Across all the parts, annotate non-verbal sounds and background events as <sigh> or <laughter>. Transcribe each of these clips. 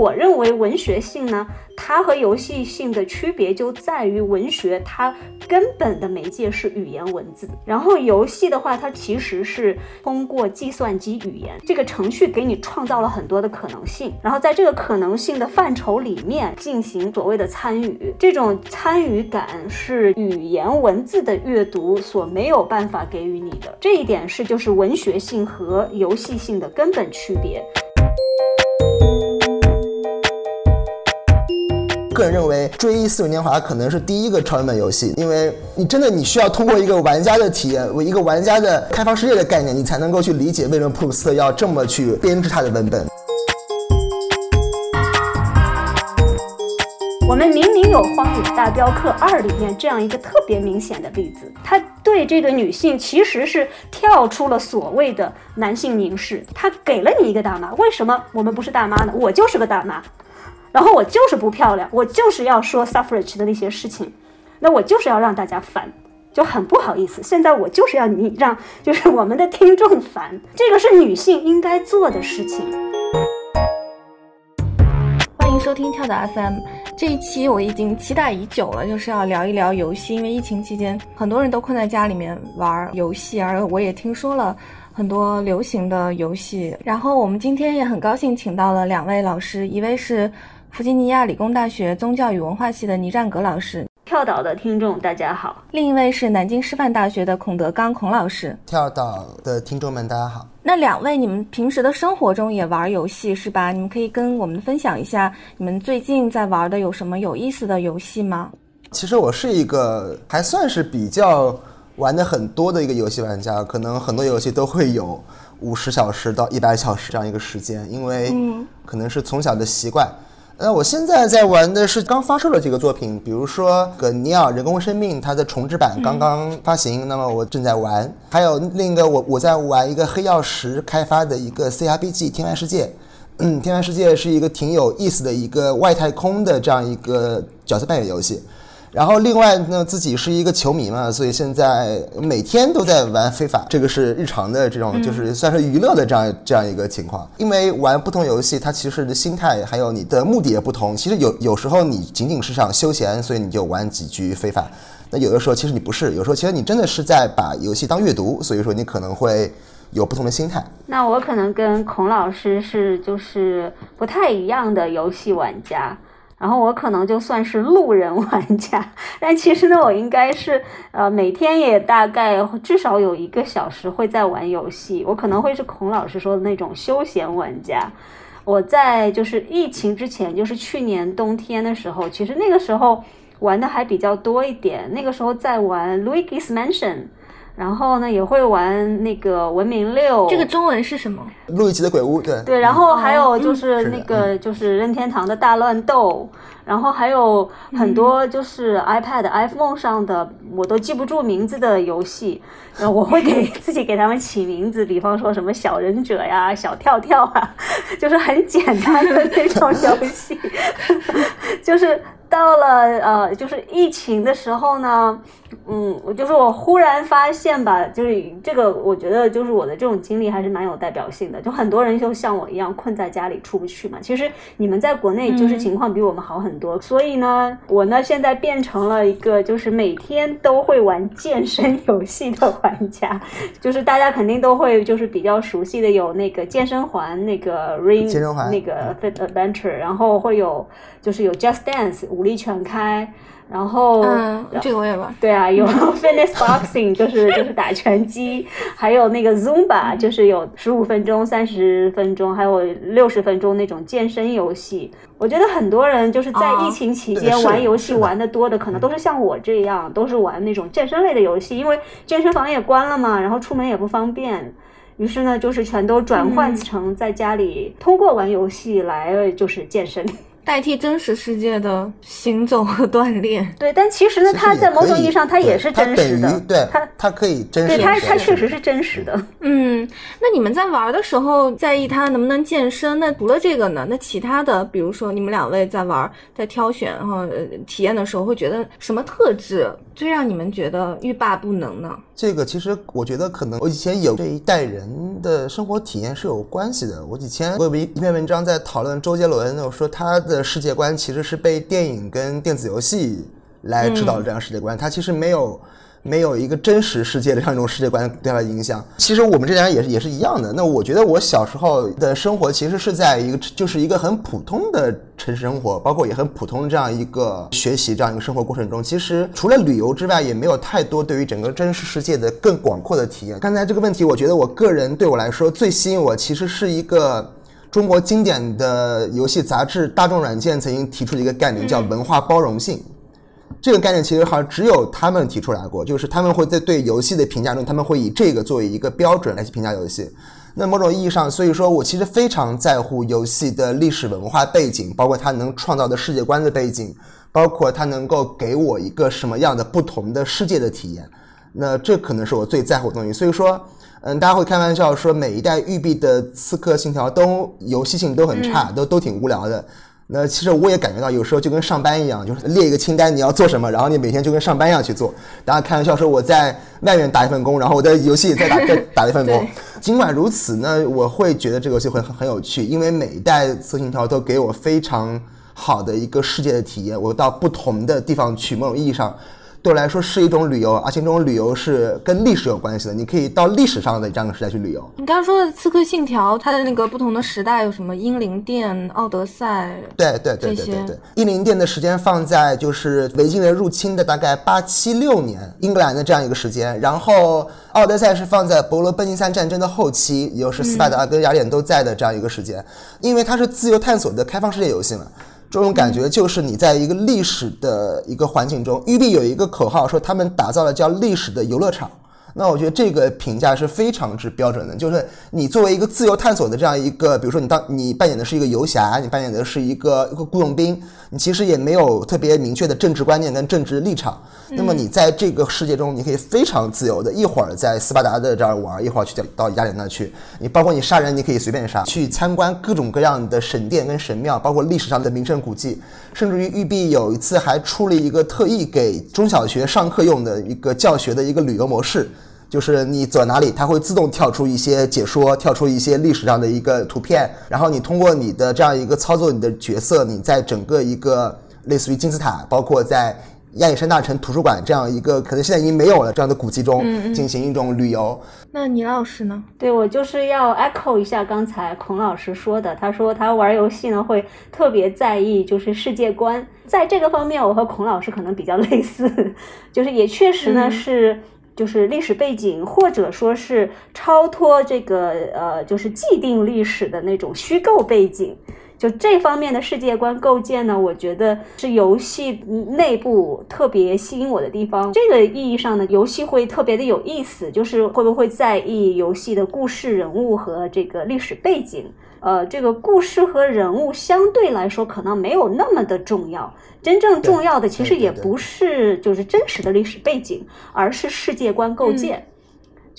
我认为文学性呢，它和游戏性的区别就在于文学它根本的媒介是语言文字，然后游戏的话，它其实是通过计算机语言这个程序给你创造了很多的可能性，然后在这个可能性的范畴里面进行所谓的参与，这种参与感是语言文字的阅读所没有办法给予你的，这一点是就是文学性和游戏性的根本区别。个人认为，《追忆似水年华》可能是第一个超文本游戏，因为你真的你需要通过一个玩家的体验，为一个玩家的开放世界的概念，你才能够去理解为什么普鲁斯特要这么去编织他的文本。我们明明有《荒野大镖客二》里面这样一个特别明显的例子，他对这个女性其实是跳出了所谓的男性凝视，他给了你一个大妈，为什么我们不是大妈呢？我就是个大妈。然后我就是不漂亮，我就是要说 suffrage 的那些事情，那我就是要让大家烦，就很不好意思。现在我就是要你让，就是我们的听众烦，这个是女性应该做的事情。欢迎收听跳岛 FM，这一期我已经期待已久了，就是要聊一聊游戏，因为疫情期间很多人都困在家里面玩游戏，而我也听说了很多流行的游戏。然后我们今天也很高兴请到了两位老师，一位是。弗吉尼亚理工大学宗教与文化系的倪占格老师，跳岛的听众大家好；另一位是南京师范大学的孔德刚孔老师，跳岛的听众们大家好。那两位，你们平时的生活中也玩游戏是吧？你们可以跟我们分享一下，你们最近在玩的有什么有意思的游戏吗？其实我是一个还算是比较玩的很多的一个游戏玩家，可能很多游戏都会有五十小时到一百小时这样一个时间，因为可能是从小的习惯。那我现在在玩的是刚发售的几个作品，比如说《葛尼尔：人工生命》，它的重置版刚刚发行，那么我正在玩。还有另一个，我我在玩一个黑曜石开发的一个 CRPG《天外世界》。嗯，《天外世界》是一个挺有意思的一个外太空的这样一个角色扮演游戏。然后另外呢，自己是一个球迷嘛，所以现在每天都在玩非法，这个是日常的这种，就是算是娱乐的这样这样一个情况。因为玩不同游戏，它其实的心态还有你的目的也不同。其实有有时候你仅仅是想休闲，所以你就玩几局非法。那有的时候其实你不是，有时候其实你真的是在把游戏当阅读，所以说你可能会有不同的心态。那我可能跟孔老师是就是不太一样的游戏玩家。然后我可能就算是路人玩家，<laughs> 但其实呢，我应该是呃每天也大概至少有一个小时会在玩游戏。我可能会是孔老师说的那种休闲玩家。我在就是疫情之前，就是去年冬天的时候，其实那个时候玩的还比较多一点。那个时候在玩《Luigi's Mansion》。然后呢，也会玩那个文明六，这个中文是什么？路易吉的鬼屋，对对。然后还有就是那个就是任天堂的大乱斗，然后还有很多就是 iPad、iPhone 上的我都记不住名字的游戏，然后我会给自己给他们起名字，比方说什么小忍者呀、小跳跳啊，<laughs> 就是很简单的那种游戏，<laughs> 就是到了呃，就是疫情的时候呢。嗯，我就是我忽然发现吧，就是这个，我觉得就是我的这种经历还是蛮有代表性的。就很多人就像我一样困在家里出不去嘛。其实你们在国内就是情况比我们好很多。所以呢，我呢现在变成了一个就是每天都会玩健身游戏的玩家。<laughs> 就是大家肯定都会就是比较熟悉的有那个健身环，那个 Ring，健身环，那个 Fit Adventure，然后会有就是有 Just Dance，武力全开。然后，嗯，这个我也玩。对啊，有 <laughs> fitness boxing，就是就是打拳击，还有那个 Zumba，就是有十五分钟、三十分钟，还有六十分钟那种健身游戏。我觉得很多人就是在疫情期间玩游戏玩的多的，可能都是像我这样，都是玩那种健身类的游戏，因为健身房也关了嘛，然后出门也不方便，于是呢，就是全都转换成在家里通过玩游戏来就是健身。代替真实世界的行走和锻炼。对，但其实呢，它在某种意义上它也是真实的。对，它它可以真实。对，它它确实是真实的。嗯，那你们在玩的时候在意它能不能健身？那除了这个呢？那其他的，比如说你们两位在玩、在挑选和体验的时候，会觉得什么特质最让你们觉得欲罢不能呢？这个其实我觉得可能我以前有这一代人的生活体验是有关系的。我以前我有一一篇文章在讨论周杰伦，我说他的世界观其实是被电影跟电子游戏来指导这样世界观，他其实没有。没有一个真实世界的这样一种世界观对他的影响。其实我们这代人也是也是一样的。那我觉得我小时候的生活其实是在一个就是一个很普通的城市生活，包括也很普通的这样一个学习这样一个生活过程中，其实除了旅游之外，也没有太多对于整个真实世界的更广阔的体验。刚才这个问题，我觉得我个人对我来说最吸引我，其实是一个中国经典的游戏杂志《大众软件》曾经提出的一个概念，叫文化包容性。这个概念其实好像只有他们提出来过，就是他们会在对游戏的评价中，他们会以这个作为一个标准来去评价游戏。那某种意义上，所以说我其实非常在乎游戏的历史文化背景，包括它能创造的世界观的背景，包括它能够给我一个什么样的不同的世界的体验。那这可能是我最在乎的东西。所以说，嗯，大家会开玩笑说每一代育碧的刺客信条都游戏性都很差，都都挺无聊的。那其实我也感觉到，有时候就跟上班一样，就是列一个清单，你要做什么，然后你每天就跟上班一样去做。大家开玩笑说我在外面打一份工，然后我在游戏里再打 <laughs> 再打一份工。尽管如此呢，我会觉得这个游戏会很很有趣，因为每一代《色情条》都给我非常好的一个世界的体验。我到不同的地方去，某种意义上。对我来说是一种旅游，而且这种旅游是跟历史有关系的。你可以到历史上的这样的时代去旅游。你刚刚说的《刺客信条》，它的那个不同的时代有什么？英灵殿、奥德赛，对对对对对对。英灵殿的时间放在就是维京人入侵的大概八七六年，英格兰的这样一个时间。然后奥德赛是放在伯罗奔尼撒战争的后期，也就是斯巴达跟雅典都在的这样一个时间，因为它是自由探索的开放世界游戏嘛。这种感觉就是你在一个历史的一个环境中，育碧有一个口号说他们打造了叫历史的游乐场。那我觉得这个评价是非常之标准的，就是你作为一个自由探索的这样一个，比如说你当你扮演的是一个游侠，你扮演的是一个一个雇佣兵，你其实也没有特别明确的政治观念跟政治立场。那么你在这个世界中，你可以非常自由的，一会儿在斯巴达的这儿玩，一会儿去到雅典那去。你包括你杀人，你可以随便杀。去参观各种各样的神殿跟神庙，包括历史上的名胜古迹，甚至于育碧有一次还出了一个特意给中小学上课用的一个教学的一个旅游模式。就是你走哪里，它会自动跳出一些解说，跳出一些历史上的一个图片，然后你通过你的这样一个操作，你的角色，你在整个一个类似于金字塔，包括在亚历山大城图书馆这样一个可能现在已经没有了这样的古迹中进行一种旅游。那倪老师呢？对我就是要 echo 一下刚才孔老师说的，他说他玩游戏呢会特别在意就是世界观，在这个方面我和孔老师可能比较 <laughs> 类似，就是也确实呢是。就是历史背景，或者说是超脱这个呃，就是既定历史的那种虚构背景，就这方面的世界观构建呢，我觉得是游戏内部特别吸引我的地方。这个意义上呢，游戏会特别的有意思，就是会不会在意游戏的故事人物和这个历史背景。呃，这个故事和人物相对来说可能没有那么的重要，真正重要的其实也不是就是真实的历史背景，而是世界观构建。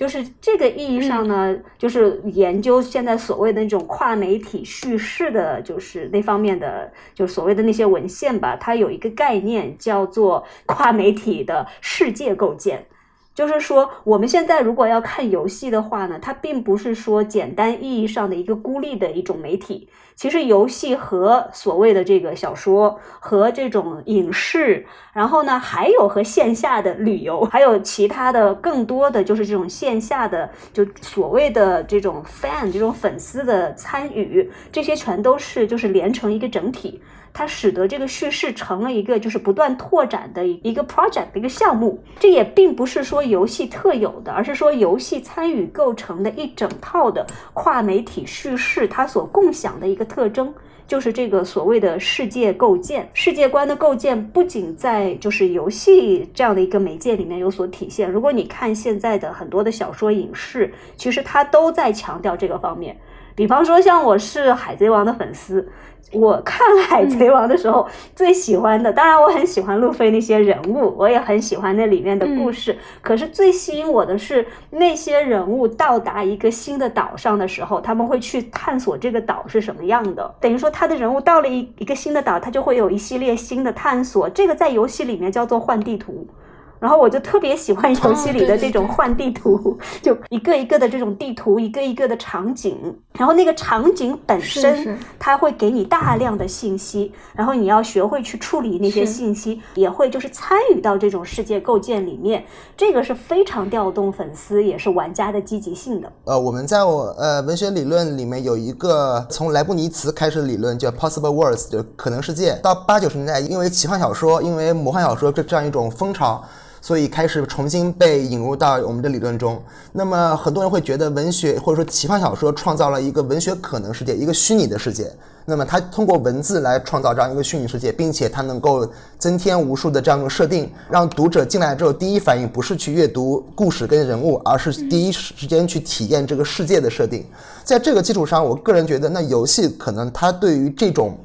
就是这个意义上呢，就是研究现在所谓的那种跨媒体叙事的，就是那方面的，就是所谓的那些文献吧，它有一个概念叫做 <laughs> 跨媒体的世界构建。就是说，我们现在如果要看游戏的话呢，它并不是说简单意义上的一个孤立的一种媒体。其实，游戏和所谓的这个小说和这种影视，然后呢，还有和线下的旅游，还有其他的更多的就是这种线下的，就所谓的这种 fan 这种粉丝的参与，这些全都是就是连成一个整体。它使得这个叙事成了一个就是不断拓展的一个 project 的一个项目，这也并不是说游戏特有的，而是说游戏参与构成的一整套的跨媒体叙事，它所共享的一个特征，就是这个所谓的世界构建、世界观的构建，不仅在就是游戏这样的一个媒介里面有所体现。如果你看现在的很多的小说、影视，其实它都在强调这个方面。比方说，像我是海贼王的粉丝。我看《海贼王》的时候最喜欢的，当然我很喜欢路飞那些人物，我也很喜欢那里面的故事。可是最吸引我的是那些人物到达一个新的岛上的时候，他们会去探索这个岛是什么样的。等于说，他的人物到了一一个新的岛，他就会有一系列新的探索。这个在游戏里面叫做换地图。然后我就特别喜欢游戏里的这种换地图，<laughs> 就一个一个的这种地图，一个一个的场景。然后那个场景本身，它会给你大量的信息，然后你要学会去处理那些信息，也会就是参与到这种世界构建里面。这个是非常调动粉丝也是玩家的积极性的。呃，我们在我呃文学理论里面有一个从莱布尼茨开始的理论叫 Possible Worlds，就可能世界。到八九十年代，因为奇幻小说，因为魔幻小说这这样一种风潮。所以开始重新被引入到我们的理论中。那么很多人会觉得文学或者说奇幻小说创造了一个文学可能世界，一个虚拟的世界。那么它通过文字来创造这样一个虚拟世界，并且它能够增添无数的这样一种设定，让读者进来之后第一反应不是去阅读故事跟人物，而是第一时间去体验这个世界的设定。在这个基础上，我个人觉得，那游戏可能它对于这种。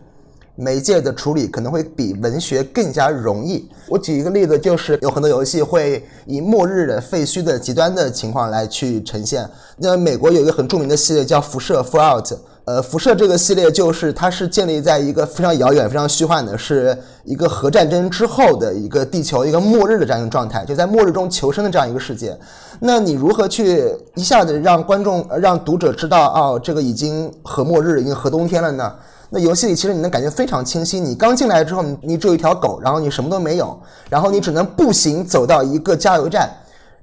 媒介的处理可能会比文学更加容易。我举一个例子，就是有很多游戏会以末日的废墟的极端的情况来去呈现。那美国有一个很著名的系列叫《辐射》（Fallout）。呃，辐射这个系列就是它是建立在一个非常遥远、非常虚幻的，是一个核战争之后的一个地球一个末日的这样一个状态，就在末日中求生的这样一个世界。那你如何去一下子让观众、让读者知道，哦，这个已经核末日、已经核冬天了呢？那游戏里其实你能感觉非常清晰。你刚进来之后，你你只有一条狗，然后你什么都没有，然后你只能步行走到一个加油站，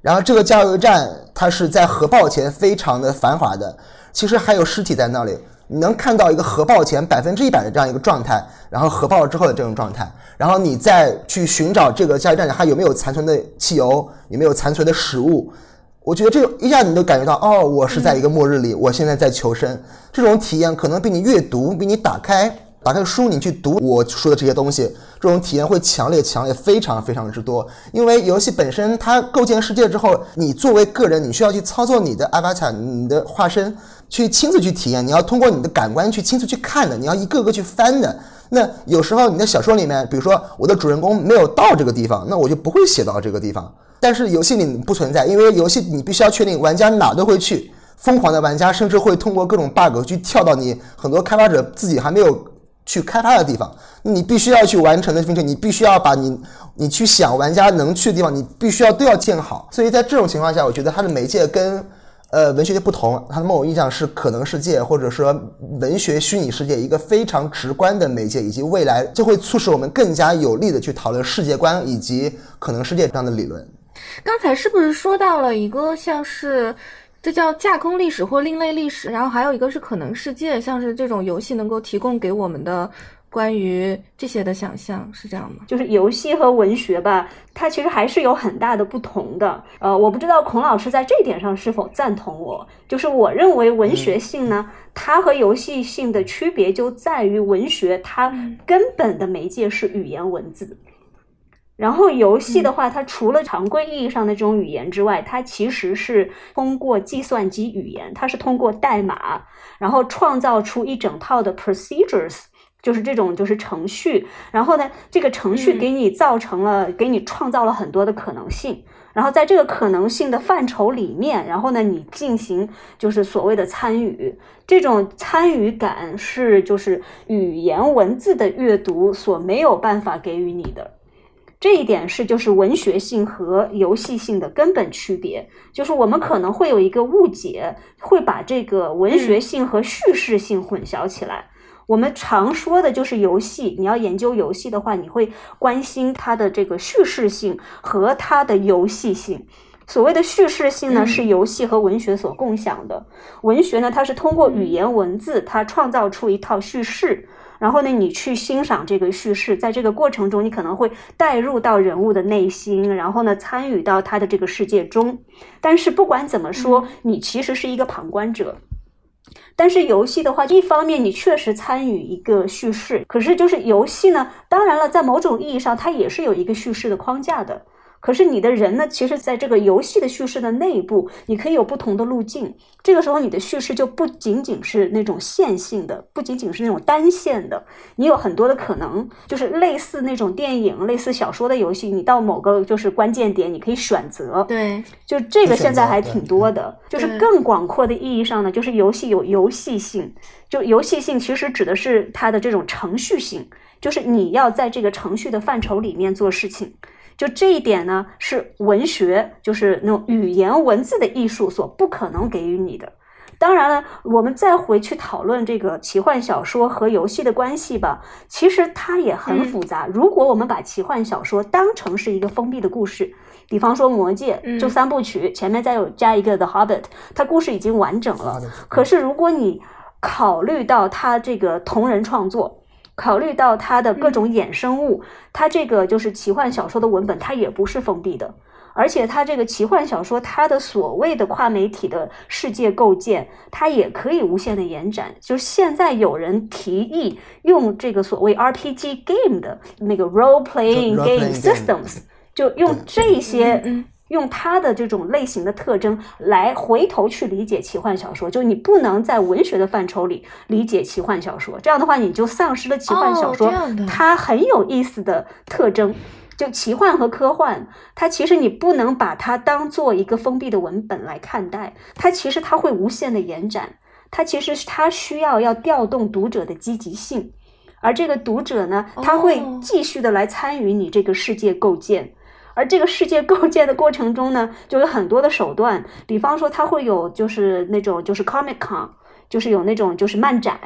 然后这个加油站它是在核爆前非常的繁华的，其实还有尸体在那里，你能看到一个核爆前百分之一百的这样一个状态，然后核爆了之后的这种状态，然后你再去寻找这个加油站还有没有残存的汽油，有没有残存的食物。我觉得这一下你都感觉到，哦，我是在一个末日里，我现在在求生。这种体验可能比你阅读、比你打开打开书，你去读我说的这些东西，这种体验会强烈、强烈、非常、非常之多。因为游戏本身它构建世界之后，你作为个人，你需要去操作你的 avatar，你的化身，去亲自去体验。你要通过你的感官去亲自去看的，你要一个个去翻的。那有时候你的小说里面，比如说我的主人公没有到这个地方，那我就不会写到这个地方。但是游戏里不存在，因为游戏你必须要确定玩家哪都会去。疯狂的玩家甚至会通过各种 bug 去跳到你很多开发者自己还没有去开发的地方。你必须要去完成的并且你必须要把你你去想玩家能去的地方，你必须要都要建好。所以在这种情况下，我觉得它的媒介跟呃文学的不同，它的某种意义上是可能世界或者说文学虚拟世界一个非常直观的媒介，以及未来就会促使我们更加有力的去讨论世界观以及可能世界这样的理论。刚才是不是说到了一个像是，这叫架空历史或另类历史，然后还有一个是可能世界，像是这种游戏能够提供给我们的关于这些的想象，是这样吗？就是游戏和文学吧，它其实还是有很大的不同的。呃，我不知道孔老师在这一点上是否赞同我。就是我认为文学性呢，它和游戏性的区别就在于文学它根本的媒介是语言文字。然后游戏的话，它除了常规意义上的这种语言之外，它其实是通过计算机语言，它是通过代码，然后创造出一整套的 procedures，就是这种就是程序。然后呢，这个程序给你造成了，给你创造了很多的可能性。然后在这个可能性的范畴里面，然后呢，你进行就是所谓的参与，这种参与感是就是语言文字的阅读所没有办法给予你的。这一点是就是文学性和游戏性的根本区别，就是我们可能会有一个误解，会把这个文学性和叙事性混淆起来。我们常说的就是游戏，你要研究游戏的话，你会关心它的这个叙事性和它的游戏性。所谓的叙事性呢，是游戏和文学所共享的。文学呢，它是通过语言文字，它创造出一套叙事。然后呢，你去欣赏这个叙事，在这个过程中，你可能会带入到人物的内心，然后呢，参与到他的这个世界中。但是不管怎么说，你其实是一个旁观者。但是游戏的话，一方面你确实参与一个叙事，可是就是游戏呢，当然了，在某种意义上，它也是有一个叙事的框架的。可是你的人呢，其实在这个游戏的叙事的内部，你可以有不同的路径。这个时候，你的叙事就不仅仅是那种线性的，不仅仅是那种单线的，你有很多的可能，就是类似那种电影、类似小说的游戏，你到某个就是关键点，你可以选择。对，就这个现在还挺多的。就是更广阔的意义上呢，就是游戏有游戏性，就游戏性其实指的是它的这种程序性，就是你要在这个程序的范畴里面做事情。就这一点呢，是文学，就是那种语言文字的艺术所不可能给予你的。当然了，我们再回去讨论这个奇幻小说和游戏的关系吧，其实它也很复杂。如果我们把奇幻小说当成是一个封闭的故事，比方说《魔戒》就三部曲，前面再有加一个《The Hobbit》，它故事已经完整了。可是如果你考虑到它这个同人创作，考虑到它的各种衍生物，它这个就是奇幻小说的文本，它也不是封闭的，而且它这个奇幻小说它的所谓的跨媒体的世界构建，它也可以无限的延展。就是现在有人提议用这个所谓 RPG game 的那个 role playing game systems，就用这些。用它的这种类型的特征来回头去理解奇幻小说，就你不能在文学的范畴里理解奇幻小说，这样的话你就丧失了奇幻小说它很有意思的特征。就奇幻和科幻，它其实你不能把它当做一个封闭的文本来看待，它其实它会无限的延展，它其实它需要要调动读者的积极性，而这个读者呢，他会继续的来参与你这个世界构建。而这个世界构建的过程中呢，就有很多的手段，比方说它会有就是那种就是 Comic Con，就是有那种就是漫展，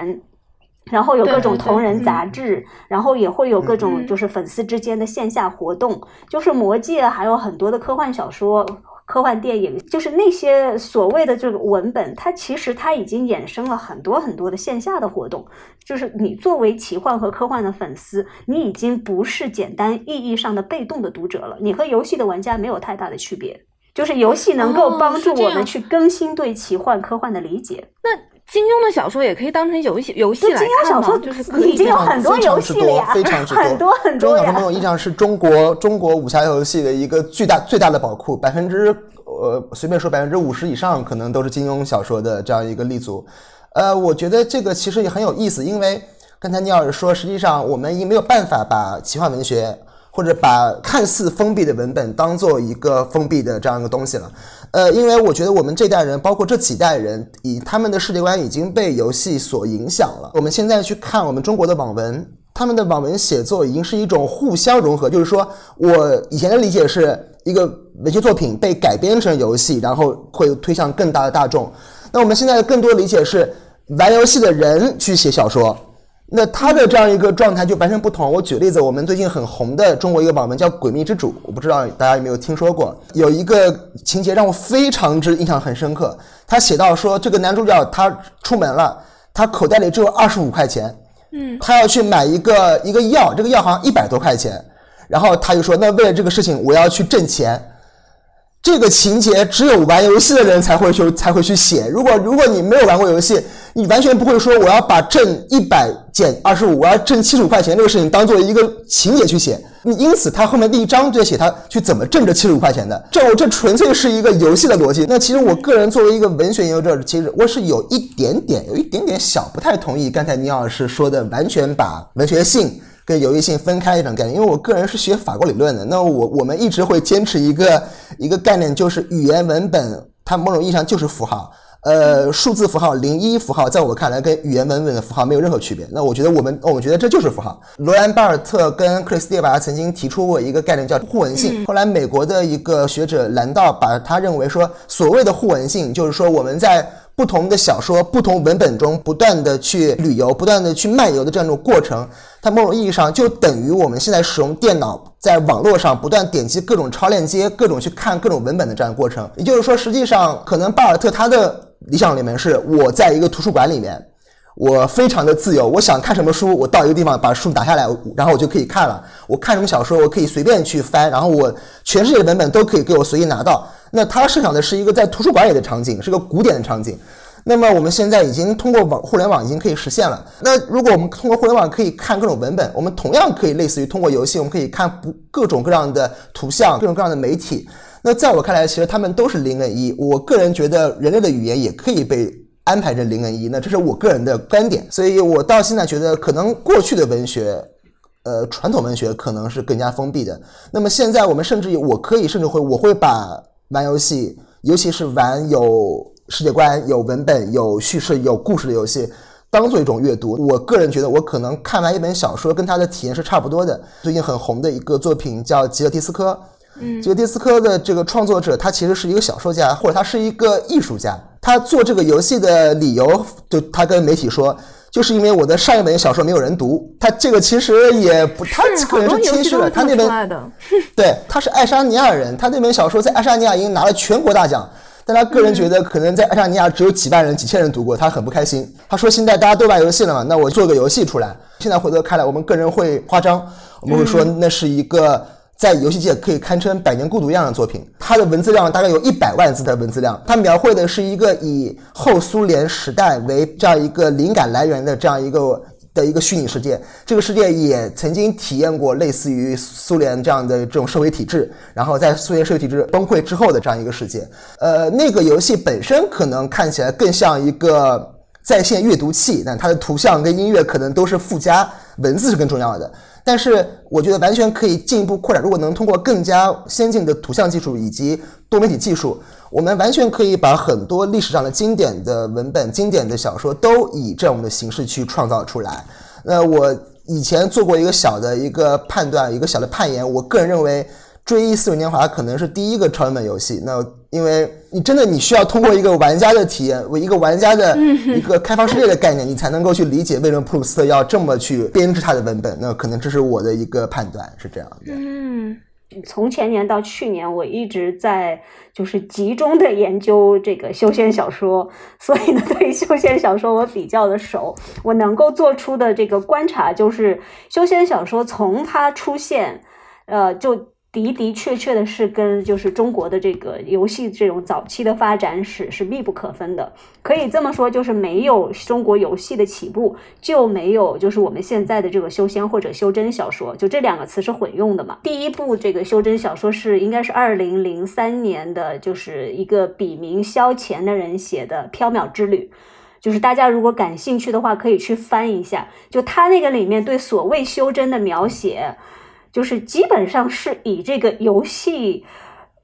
然后有各种同人杂志，然后也会有各种就是粉丝之间的线下活动，就是魔戒还有很多的科幻小说。科幻电影就是那些所谓的这个文本，它其实它已经衍生了很多很多的线下的活动。就是你作为奇幻和科幻的粉丝，你已经不是简单意义上的被动的读者了，你和游戏的玩家没有太大的区别。就是游戏能够帮助我们去更新对奇幻科幻的理解。那金庸的小说也可以当成游戏游戏来看小说就是已经有很多游戏了呀，很多很多。金庸小说某种意义上是中国中国武侠游戏的一个巨大最大的宝库，百分之呃随便说百分之五十以上可能都是金庸小说的这样一个立足。呃，我觉得这个其实也很有意思，因为刚才聂老师说，实际上我们已经没有办法把奇幻文学或者把看似封闭的文本当做一个封闭的这样一个东西了。呃，因为我觉得我们这代人，包括这几代人，以他们的世界观已经被游戏所影响了。我们现在去看我们中国的网文，他们的网文写作已经是一种互相融合。就是说我以前的理解是一个文学作品被改编成游戏，然后会推向更大的大众。那我们现在更多理解是玩游戏的人去写小说。那他的这样一个状态就完全不同。我举例子，我们最近很红的中国一个网文叫《诡秘之主》，我不知道大家有没有听说过。有一个情节让我非常之印象很深刻。他写到说，这个男主角他出门了，他口袋里只有二十五块钱，嗯，他要去买一个一个药，这个药好像一百多块钱。然后他就说，那为了这个事情，我要去挣钱。这个情节只有玩游戏的人才会去才会去写。如果如果你没有玩过游戏，你完全不会说我要把挣一百减二十五，我要挣七十五块钱这个事情当做一个情节去写。你因此他后面第一章就写他去怎么挣这七十五块钱的。这我这纯粹是一个游戏的逻辑。那其实我个人作为一个文学研究者，其实我是有一点点有一点点小不太同意刚才倪老师说的，完全把文学性。跟游戏性分开一种概念，因为我个人是学法国理论的，那我我们一直会坚持一个一个概念，就是语言文本它某种意义上就是符号，呃，数字符号零一符号，在我看来跟语言文本的符号没有任何区别。那我觉得我们我们觉得这就是符号。罗兰巴尔特跟克里斯蒂瓦曾经提出过一个概念叫互文性，后来美国的一个学者兰道把他认为说，所谓的互文性就是说我们在不同的小说、不同文本中不断的去旅游、不断的去漫游的这样一种过程。它某种意义上，就等于我们现在使用电脑在网络上不断点击各种超链接、各种去看各种文本的这样过程。也就是说，实际上可能巴尔特他的理想里面是我在一个图书馆里面，我非常的自由，我想看什么书，我到一个地方把书打下来，然后我就可以看了。我看什么小说，我可以随便去翻，然后我全世界的文本都可以给我随意拿到。那他设想的是一个在图书馆里的场景，是个古典的场景。那么我们现在已经通过网互联网已经可以实现了。那如果我们通过互联网可以看各种文本，我们同样可以类似于通过游戏，我们可以看不各种各样的图像，各种各样的媒体。那在我看来，其实他们都是零跟一。我个人觉得人类的语言也可以被安排成零跟一。那这是我个人的观点。所以我到现在觉得，可能过去的文学，呃，传统文学可能是更加封闭的。那么现在我们甚至我可以甚至会我会把玩游戏，尤其是玩有。世界观有文本、有叙事、有故事的游戏，当做一种阅读。我个人觉得，我可能看完一本小说，跟他的体验是差不多的。最近很红的一个作品叫《吉尔蒂斯科》，嗯，吉尔蒂斯科的这个创作者，他其实是一个小说家，或者他是一个艺术家。他做这个游戏的理由，就他跟媒体说，就是因为我的上一本小说没有人读。他这个其实也不，他可能是谦虚了。他那本，<laughs> 对，他是爱沙尼亚人，他那本小说在爱沙尼亚已经拿了全国大奖。但他个人觉得，可能在爱沙尼亚只有几万人、几千人读过，他很不开心。他说：“现在大家都玩游戏了嘛，那我做个游戏出来。”现在回头看来，我们个人会夸张，我们会说那是一个在游戏界可以堪称百年孤独一样的作品。它的文字量大概有一百万字的文字量，它描绘的是一个以后苏联时代为这样一个灵感来源的这样一个。的一个虚拟世界，这个世界也曾经体验过类似于苏联这样的这种社会体制，然后在苏联社会体制崩溃之后的这样一个世界。呃，那个游戏本身可能看起来更像一个在线阅读器，但它的图像跟音乐可能都是附加，文字是更重要的。但是我觉得完全可以进一步扩展，如果能通过更加先进的图像技术以及多媒体技术，我们完全可以把很多历史上的经典的文本、经典的小说都以这样的形式去创造出来。那我以前做过一个小的一个判断，一个小的判言，我个人认为。追忆似水年华可能是第一个超文本游戏，那因为你真的你需要通过一个玩家的体验，为一个玩家的一个开放世界的概念，你才能够去理解为什么普鲁斯特要这么去编织他的文本。那可能这是我的一个判断，是这样的。嗯，从前年到去年，我一直在就是集中的研究这个修仙小说，所以呢，对于修仙小说我比较的熟。我能够做出的这个观察就是，修仙小说从它出现，呃，就。的的确确的是跟就是中国的这个游戏这种早期的发展史是密不可分的，可以这么说，就是没有中国游戏的起步，就没有就是我们现在的这个修仙或者修真小说，就这两个词是混用的嘛。第一部这个修真小说是应该是二零零三年的，就是一个笔名萧乾的人写的《缥缈之旅》，就是大家如果感兴趣的话，可以去翻一下，就他那个里面对所谓修真的描写。就是基本上是以这个游戏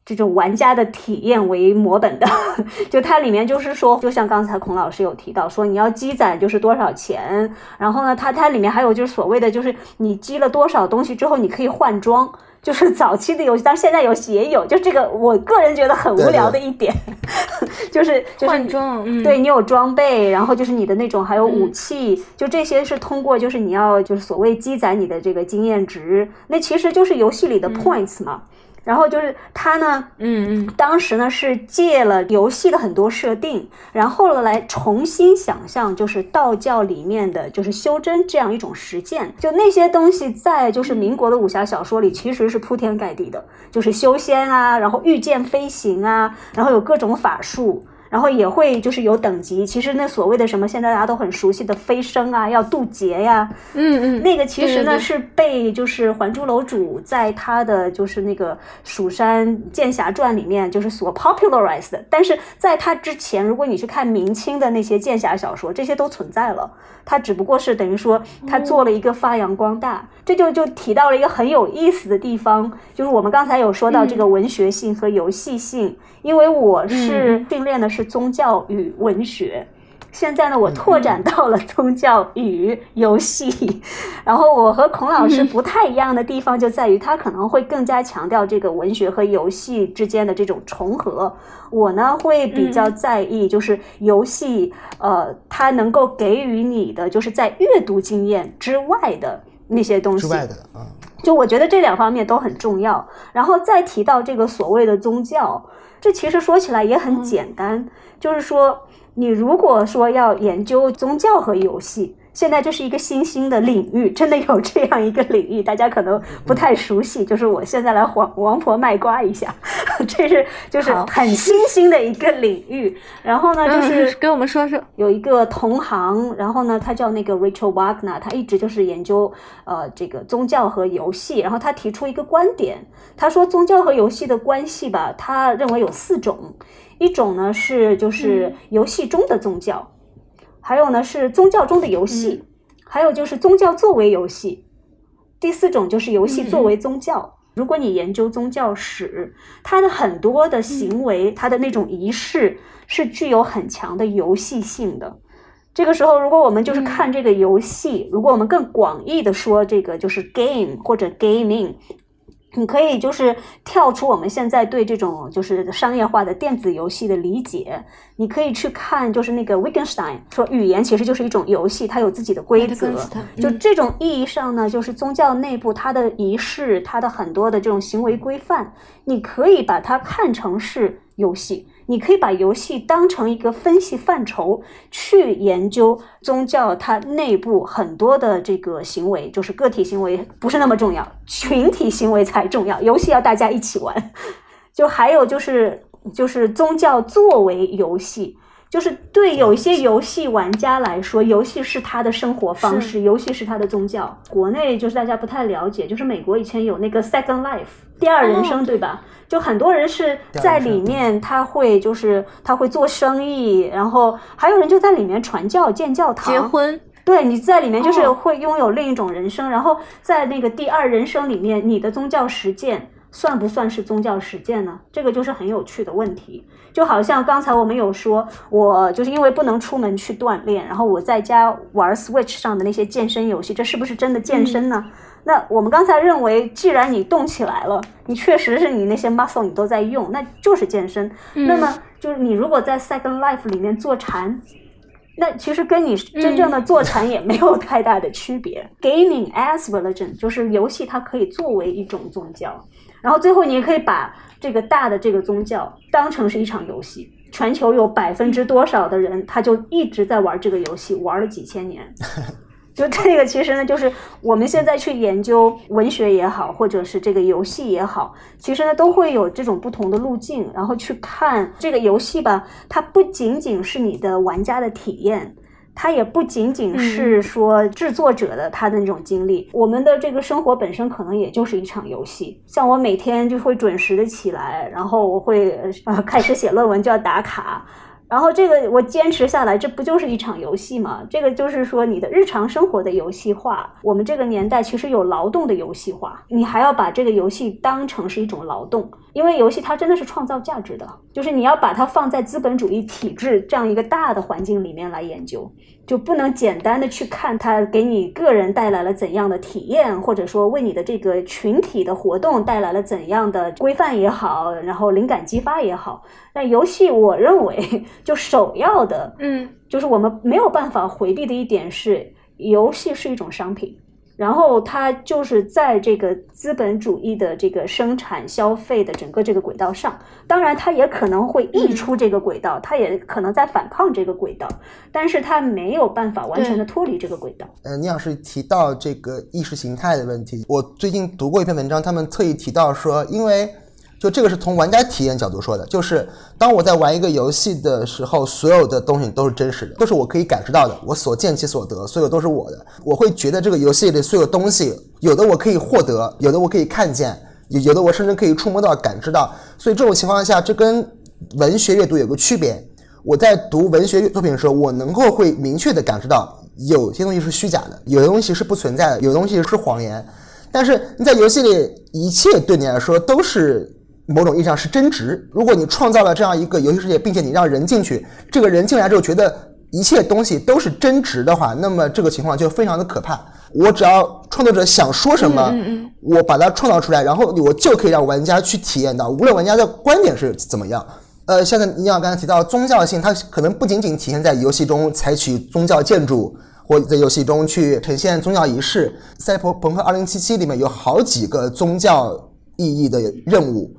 这种玩家的体验为模本的，<laughs> 就它里面就是说，就像刚才孔老师有提到说，你要积攒就是多少钱，然后呢，它它里面还有就是所谓的就是你积了多少东西之后，你可以换装。就是早期的游戏，但现在游戏也有，就这个我个人觉得很无聊的一点，<laughs> 就是换装，对你有装备，然后就是你的那种还有武器，就这些是通过就是你要就是所谓积攒你的这个经验值，那其实就是游戏里的 points 嘛。然后就是他呢，嗯嗯，当时呢是借了游戏的很多设定，然后呢来重新想象，就是道教里面的就是修真这样一种实践。就那些东西在就是民国的武侠小说里其实是铺天盖地的，就是修仙啊，然后御剑飞行啊，然后有各种法术。然后也会就是有等级，其实那所谓的什么现在大家都很熟悉的飞升啊，要渡劫呀，嗯嗯，那个其实呢是被就是《还珠楼主》在他的就是那个《蜀山剑侠传》里面就是所 popularized 的，但是在他之前，如果你去看明清的那些剑侠小说，这些都存在了，他只不过是等于说他做了一个发扬光大，这就就提到了一个很有意思的地方，就是我们刚才有说到这个文学性和游戏性。因为我是训练的是宗教与文学，现在呢，我拓展到了宗教与游戏。然后我和孔老师不太一样的地方就在于，他可能会更加强调这个文学和游戏之间的这种重合。我呢，会比较在意就是游戏，呃，它能够给予你的就是在阅读经验之外的那些东西。之外的啊，就我觉得这两方面都很重要。然后再提到这个所谓的宗教。这其实说起来也很简单，就是说，你如果说要研究宗教和游戏，现在这是一个新兴的领域，真的有这样一个领域，大家可能不太熟悉。就是我现在来黄王婆卖瓜一下，<laughs> 这是就是很新兴的一个领域。然后呢，就是 <laughs> 跟我们说说，有一个同行，然后呢，他叫那个 Rachel Wagner，他一直就是研究呃这个宗教和游戏。然后他提出一个观点，他说宗教和游戏的关系吧，他认为有四种，一种呢是就是游戏中的宗教。还有呢，是宗教中的游戏，还有就是宗教作为游戏，第四种就是游戏作为宗教。如果你研究宗教史，它的很多的行为，它的那种仪式是具有很强的游戏性的。这个时候，如果我们就是看这个游戏，如果我们更广义的说，这个就是 game 或者 gaming。你可以就是跳出我们现在对这种就是商业化的电子游戏的理解，你可以去看就是那个 Wittgenstein 说语言其实就是一种游戏，它有自己的规则。就这种意义上呢，就是宗教内部它的仪式，它的很多的这种行为规范，你可以把它看成是游戏。你可以把游戏当成一个分析范畴去研究宗教，它内部很多的这个行为，就是个体行为不是那么重要，群体行为才重要。游戏要大家一起玩，就还有就是就是宗教作为游戏，就是对有一些游戏玩家来说，游戏是他的生活方式，游戏是他的宗教。国内就是大家不太了解，就是美国以前有那个 Second Life 第二人生，对吧？就很多人是在里面，他会就是他会做生意，然后还有人就在里面传教、建教堂、结婚。对，你在里面就是会拥有另一种人生。然后在那个第二人生里面，你的宗教实践算不算是宗教实践呢？这个就是很有趣的问题。就好像刚才我们有说，我就是因为不能出门去锻炼，然后我在家玩 Switch 上的那些健身游戏，这是不是真的健身呢？那我们刚才认为，既然你动起来了，你确实是你那些 muscle 你都在用，那就是健身。那么就是你如果在 Second Life 里面坐禅，那其实跟你真正的坐禅也没有太大的区别。<laughs> Gaming as religion 就是游戏，它可以作为一种宗教。然后最后你也可以把这个大的这个宗教当成是一场游戏。全球有百分之多少的人，他就一直在玩这个游戏，玩了几千年。<laughs> 就这个，其实呢，就是我们现在去研究文学也好，或者是这个游戏也好，其实呢，都会有这种不同的路径，然后去看这个游戏吧。它不仅仅是你的玩家的体验，它也不仅仅是说制作者的他的那种经历。我们的这个生活本身可能也就是一场游戏。像我每天就会准时的起来，然后我会呃开始写论文就要打卡。然后这个我坚持下来，这不就是一场游戏吗？这个就是说你的日常生活的游戏化。我们这个年代其实有劳动的游戏化，你还要把这个游戏当成是一种劳动，因为游戏它真的是创造价值的，就是你要把它放在资本主义体制这样一个大的环境里面来研究。就不能简单的去看它给你个人带来了怎样的体验，或者说为你的这个群体的活动带来了怎样的规范也好，然后灵感激发也好。那游戏，我认为就首要的，嗯，就是我们没有办法回避的一点是，游戏是一种商品。然后它就是在这个资本主义的这个生产消费的整个这个轨道上，当然它也可能会溢出这个轨道，它也可能在反抗这个轨道，但是它没有办法完全的脱离这个轨道。呃，倪老师提到这个意识形态的问题，我最近读过一篇文章，他们特意提到说，因为。就这个是从玩家体验角度说的，就是当我在玩一个游戏的时候，所有的东西都是真实的，都是我可以感知到的，我所见其所得，所有都是我的。我会觉得这个游戏里所有东西，有的我可以获得，有的我可以看见，有有的我甚至可以触摸到、感知到。所以这种情况下，这跟文学阅读有个区别。我在读文学作品的时候，我能够会明确的感知到，有些东西是虚假的，有的东西是不存在的，有的东西是谎言。但是你在游戏里，一切对你来说都是。某种意义上是真值。如果你创造了这样一个游戏世界，并且你让人进去，这个人进来之后觉得一切东西都是真值的话，那么这个情况就非常的可怕。我只要创作者想说什么，我把它创造出来，然后我就可以让玩家去体验到，无论玩家的观点是怎么样。呃，像你像刚才提到宗教性，它可能不仅仅体现在游戏中采取宗教建筑，或在游戏中去呈现宗教仪式。赛博朋克2077里面有好几个宗教意义的任务。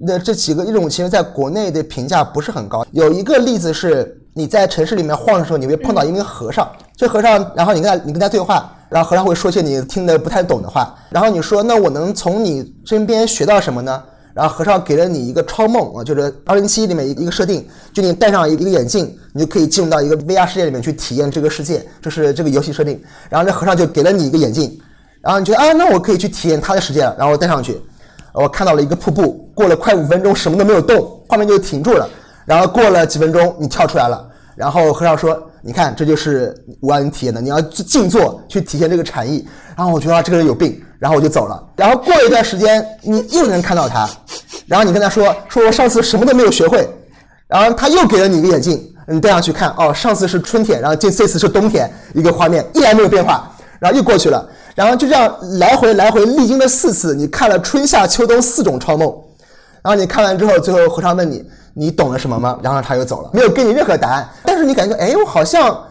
那这几个一种其实在国内的评价不是很高。有一个例子是，你在城市里面晃的时候，你会碰到一名和尚。这和尚，然后你跟他你跟他对话，然后和尚会说些你听得不太懂的话，然后你说那我能从你身边学到什么呢？然后和尚给了你一个超梦啊，就是二零七里面一一个设定，就你戴上一个眼镜，你就可以进入到一个 VR 世界里面去体验这个世界，这是这个游戏设定。然后这和尚就给了你一个眼镜，然后你觉得啊，那我可以去体验他的世界了，然后我戴上去，我看到了一个瀑布，过了快五分钟什么都没有动，画面就停住了。然后过了几分钟，你跳出来了，然后和尚说：“你看，这就是我让你体验的，你要静坐去体现这个禅意。”然后我觉得这个人有病，然后我就走了。然后过了一段时间，你又能看到他，然后你跟他说：“说我上次什么都没有学会。”然后他又给了你一个眼镜，你戴上去看，哦，上次是春天，然后这这次是冬天，一个画面依然没有变化，然后又过去了，然后就这样来回来回历经了四次，你看了春夏秋冬四种超梦，然后你看完之后，最后和尚问你：“你懂了什么吗？”然后他又走了，没有给你任何答案。但是你感觉，哎，我好像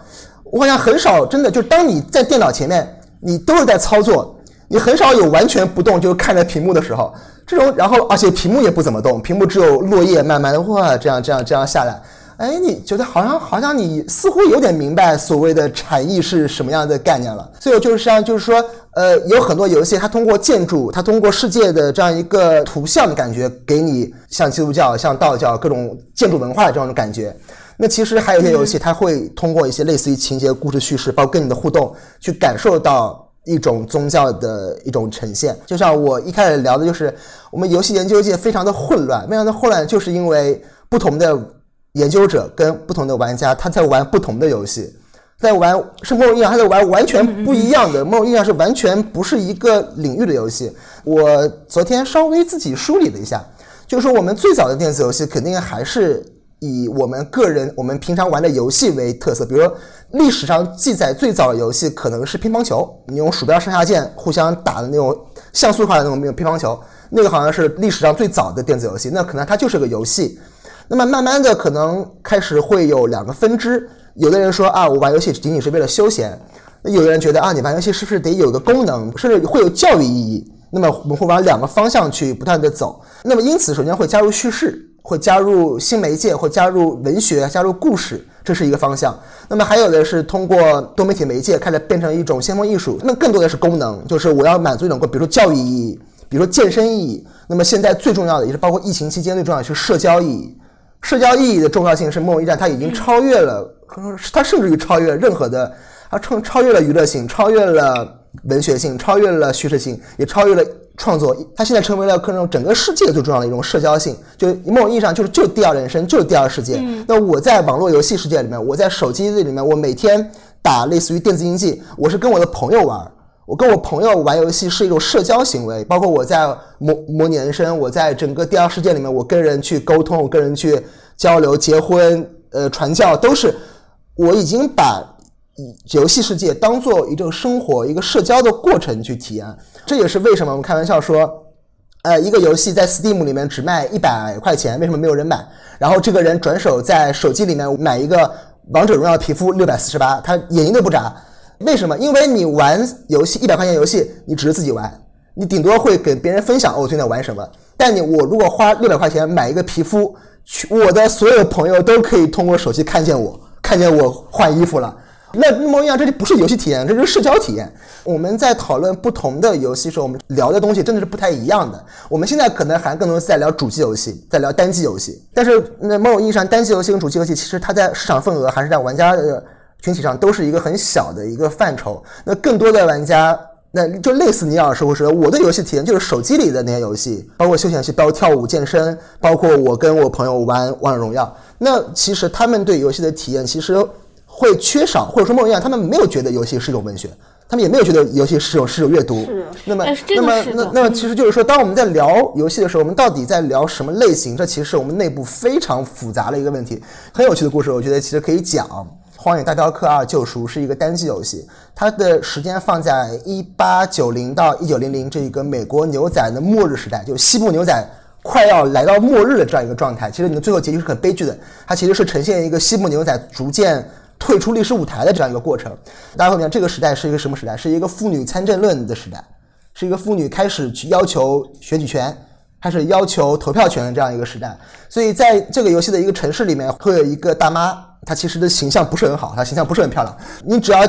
我好像很少真的，就当你在电脑前面。你都是在操作，你很少有完全不动就是看着屏幕的时候。这种，然后而且屏幕也不怎么动，屏幕只有落叶慢慢的哇这样这样这样下来。哎，你觉得好像好像你似乎有点明白所谓的禅意是什么样的概念了。所以就是像就是说，呃，有很多游戏它通过建筑，它通过世界的这样一个图像的感觉，给你像基督教、像道教各种建筑文化的这种感觉。那其实还有一些游戏，它会通过一些类似于情节、故事叙事，包括跟你的互动，去感受到一种宗教的一种呈现。就像我一开始聊的，就是我们游戏研究界非常的混乱，非常的混乱，就是因为不同的研究者跟不同的玩家，他在玩不同的游戏，在玩是某种意义上他在玩完全不一样的，某种意义上是完全不是一个领域的游戏。我昨天稍微自己梳理了一下，就是说我们最早的电子游戏肯定还是。以我们个人我们平常玩的游戏为特色，比如说历史上记载最早的游戏可能是乒乓球，你用鼠标上下键互相打的那种像素化的那种乒乓球，那个好像是历史上最早的电子游戏，那可能它就是个游戏。那么慢慢的可能开始会有两个分支，有的人说啊，我玩游戏仅仅是为了休闲，那有的人觉得啊，你玩游戏是不是得有个功能，甚至会有教育意义？那么我们会往两个方向去不断的走。那么因此，首先会加入叙事。会加入新媒介，或加入文学，加入故事，这是一个方向。那么还有的是通过多媒体媒介开始变成一种先锋艺术。那更多的是功能，就是我要满足一种，比如说教育意义，比如说健身意义。那么现在最重要的也是包括疫情期间最重要的是社交意义。社交意义的重要性是梦一战，它已经超越了，它甚至于超越任何的，它超超越了娱乐性，超越了文学性，超越了叙事性，也超越了。创作，它现在成为了可能整个世界最重要的一种社交性，就某种意义上就是就第二人生，就是第二世界。那我在网络游戏世界里面，我在手机里面，我每天打类似于电子竞技，我是跟我的朋友玩，我跟我朋友玩游戏是一种社交行为。包括我在模模拟人生，我在整个第二世界里面，我跟人去沟通，我跟人去交流、结婚、呃传教，都是我已经把游戏世界当做一种生活、一个社交的过程去体验。这也是为什么我们开玩笑说，呃，一个游戏在 Steam 里面只卖一百块钱，为什么没有人买？然后这个人转手在手机里面买一个王者荣耀皮肤六百四十八，他眼睛都不眨。为什么？因为你玩游戏一百块钱游戏，你只是自己玩，你顶多会给别人分享哦，我最近在玩什么。但你我如果花六百块钱买一个皮肤，我的所有朋友都可以通过手机看见我，看见我换衣服了。那一模一样，这就不是游戏体验，这就是社交体验。我们在讨论不同的游戏时候，我们聊的东西真的是不太一样的。我们现在可能还更多是在聊主机游戏，在聊单机游戏。但是，那某种意义上，单机游戏跟主机游戏，其实它在市场份额还是在玩家的群体上都是一个很小的一个范畴。那更多的玩家，那就类似你老师说说，我的游戏体验就是手机里的那些游戏，包括休闲游戏，包括跳舞、健身，包括我跟我朋友玩王者荣耀。那其实他们对游戏的体验，其实。会缺少，或者说梦一样，他们没有觉得游戏是一种文学，他们也没有觉得游戏是种是种阅读。那么，那么，那那么，其实就是说，当我们在聊游戏的时候，我们到底在聊什么类型？这其实是我们内部非常复杂的一个问题。很有趣的故事，我觉得其实可以讲。《荒野大镖客二：救赎》是一个单机游戏，它的时间放在一八九零到一九零零这一个美国牛仔的末日时代，就西部牛仔快要来到末日的这样一个状态。其实你的最后结局是很悲剧的，它其实是呈现一个西部牛仔逐渐。退出历史舞台的这样一个过程，大家会讲这个时代是一个什么时代？是一个妇女参政论的时代，是一个妇女开始去要求选举权，开始要求投票权的这样一个时代。所以在这个游戏的一个城市里面，会有一个大妈他其实的形象不是很好，他形象不是很漂亮。你只要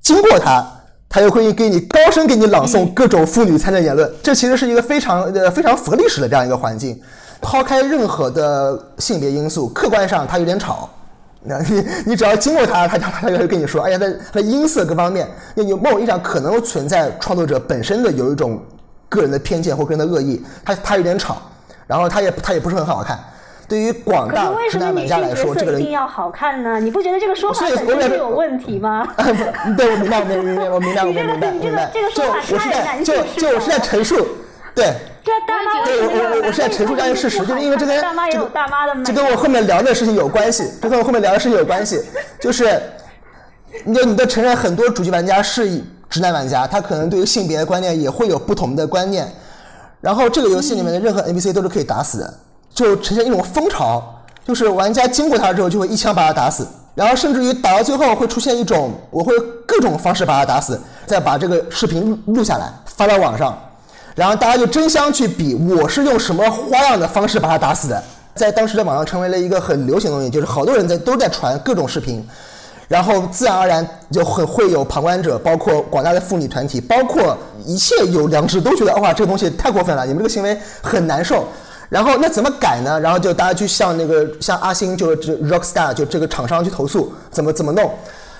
经过他，他就会给你高声给你朗诵各种妇女参政言论。这其实是一个非常呃非常符合历史的这样一个环境。抛开任何的性别因素，客观上他有点吵。<laughs> 你你只要经过他，他他他就会跟你说，哎呀，他他音色各方面，有某种意义上可能存在创作者本身的有一种个人的偏见或个人的恶意，他他有点吵，然后他也他也不是很好看。对于广大直男玩家来说，这个人一定要好看呢？你不觉得这个说法本身有问题吗？<laughs> 对，我明白，我明白，我明白，我明白，我明白。就我是在就就我是在陈述，对。对大妈，对我我我是在陈述这样一个事实，就是因为这跟这个这跟我后面聊的事情有关系，这跟我后面聊的事情有关系，就是你你的承认很多主机玩家是直男玩家，他可能对于性别的观念也会有不同的观念，然后这个游戏里面的任何 NPC 都是可以打死的，就呈现一种风潮，就是玩家经过他之后就会一枪把他打死，然后甚至于打到最后会出现一种我会各种方式把他打死，再把这个视频录录下来发到网上。然后大家就争相去比，我是用什么花样的方式把他打死的，在当时的网上成为了一个很流行的东西，就是好多人在都在传各种视频，然后自然而然就很会有旁观者，包括广大的妇女团体，包括一切有良知都觉得哇这个东西太过分了，你们这个行为很难受。然后那怎么改呢？然后就大家去向那个向阿星，就这 Rockstar 就这个厂商去投诉，怎么怎么弄。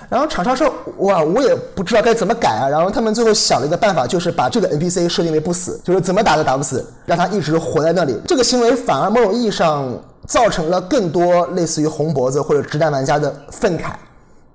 然后厂商说：“哇，我也不知道该怎么改啊。”然后他们最后想了一个办法，就是把这个 NPC 设定为不死，就是怎么打都打不死，让他一直活在那里。这个行为反而某种意义上造成了更多类似于红脖子或者直男玩家的愤慨，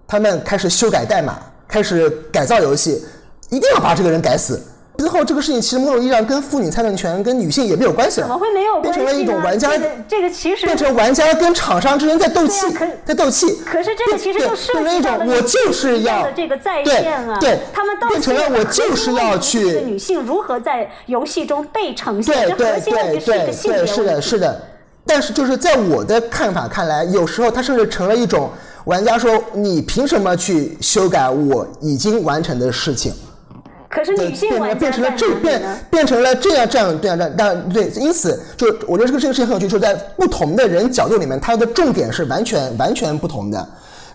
他们开始修改代码，开始改造游戏，一定要把这个人改死。之后这个事情其实某种意义上跟妇女参政权、跟女性也没有关系了。怎么会没有关系变成了一种玩家，这个其实变成玩家跟厂商之间在斗气，在斗气。可是这个其实就涉及到我就是要这个在线啊，对，他们变成了我就是要去女性如何在游戏中被呈现，这核心问题是一个性别是的，是的。但是就是在我的看法看来，有时候它甚至成了一种玩家说：“你凭什么去修改我已经完成的事情？”可是女性玩家变成了这变变成了这样这样这样这样，但对，因此就我觉得这个这个事情很有趣，就是在不同的人角度里面，它的重点是完全完全不同的。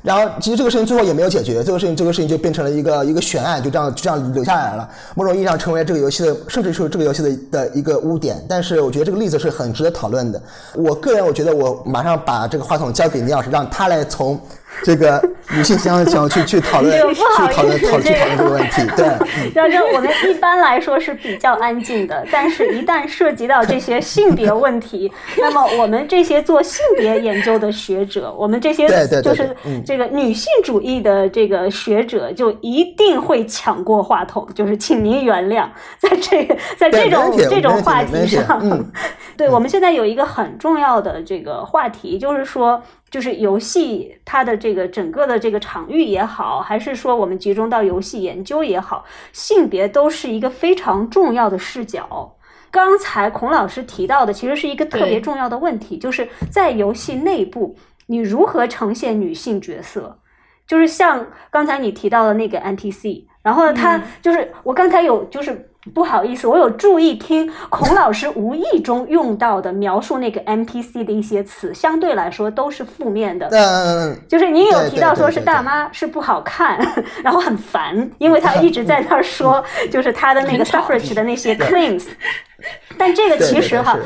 然后其实这个事情最后也没有解决，这个事情这个事情就变成了一个一个悬案，就这样就这样留下来了。某种意义上成为这个游戏的，甚至是这个游戏的的一个污点。但是我觉得这个例子是很值得讨论的。我个人我觉得我马上把这个话筒交给倪老师，让他来从。<laughs> 这个女性相想去去讨论，去讨论讨去讨论这个问题，<laughs> 对。然后我们一般来说是比较安静的，但是一旦涉及到这些性别问题，那么我们这些做性别研究的学者，我们这些就是这个女性主义的这个学者，就一定会抢过话筒，就是请您原谅，在这个在这种这种话题上，<laughs> 对我们现在有一个很重要的这个话题，就是说。就是游戏它的这个整个的这个场域也好，还是说我们集中到游戏研究也好，性别都是一个非常重要的视角。刚才孔老师提到的，其实是一个特别重要的问题，就是在游戏内部你如何呈现女性角色，就是像刚才你提到的那个 NPC，然后呢，他就是我刚才有就是。不好意思，我有注意听孔老师无意中用到的描述那个 NPC 的一些词，相对来说都是负面的。嗯，就是您有提到说是大妈是不好看，<laughs> 然后很烦，因为她一直在那儿说，就是她的那个 suffrage 的那些 claims。<laughs> 但这个其实哈，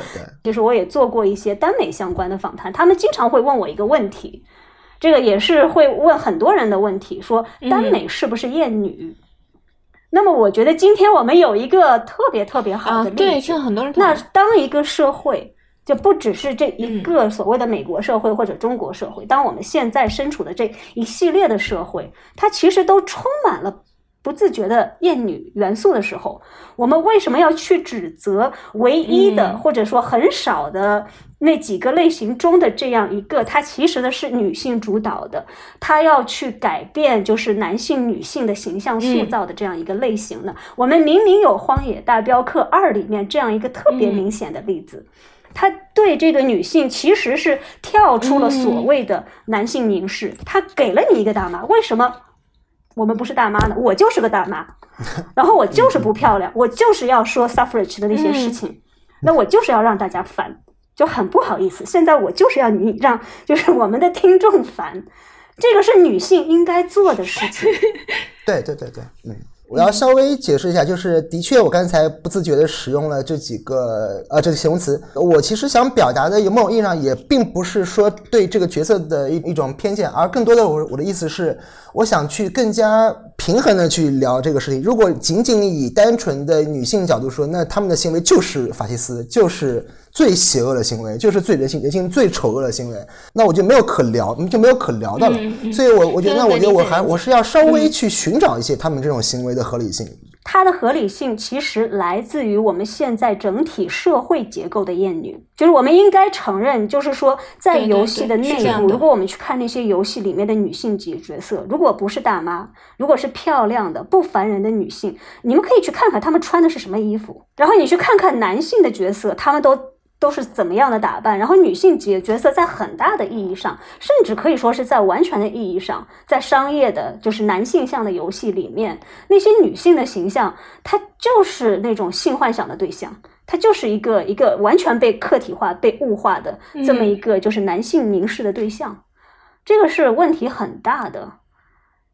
其实我也做过一些耽美相关的访谈，他们经常会问我一个问题，这个也是会问很多人的问题，说耽美是不是厌女？那么我觉得今天我们有一个特别特别好的例子。对，像很多人。那当一个社会就不只是这一个所谓的美国社会或者中国社会，当我们现在身处的这一系列的社会，它其实都充满了。不自觉的厌女元素的时候，我们为什么要去指责唯一的或者说很少的那几个类型中的这样一个？它其实呢是女性主导的，它要去改变就是男性女性的形象塑造的这样一个类型呢？我们明明有《荒野大镖客二》里面这样一个特别明显的例子，他对这个女性其实是跳出了所谓的男性凝视，他给了你一个大妈，为什么？我们不是大妈呢，我就是个大妈，<laughs> 然后我就是不漂亮，我就是要说 suffrage 的那些事情，那我就是要让大家烦。就很不好意思。现在我就是要你让，就是我们的听众烦，这个是女性应该做的事情。<laughs> 对对对对，嗯。我要稍微解释一下，就是的确，我刚才不自觉的使用了这几个呃这个形容词。我其实想表达的，某种意义上也并不是说对这个角色的一一种偏见，而更多的我我的意思是，我想去更加平衡的去聊这个事情。如果仅仅以单纯的女性角度说，那他们的行为就是法西斯，就是。最邪恶的行为就是最人性人性最丑恶的行为，那我就没有可聊，就没有可聊的了。所以，我我觉得，那我觉得我还我是要稍微去寻找一些他们这种行为的合理性。它的合理性其实来自于我们现在整体社会结构的厌女，就是我们应该承认，就是说在游戏的内部，如果我们去看那些游戏里面的女性级角色，如果不是大妈，如果是漂亮的不烦人的女性，你们可以去看看她们穿的是什么衣服，然后你去看看男性的角色，他们都。都是怎么样的打扮？然后女性角角色在很大的意义上，甚至可以说是在完全的意义上，在商业的，就是男性向的游戏里面，那些女性的形象，她就是那种性幻想的对象，它就是一个一个完全被客体化、被物化的这么一个就是男性凝视的对象。这个是问题很大的，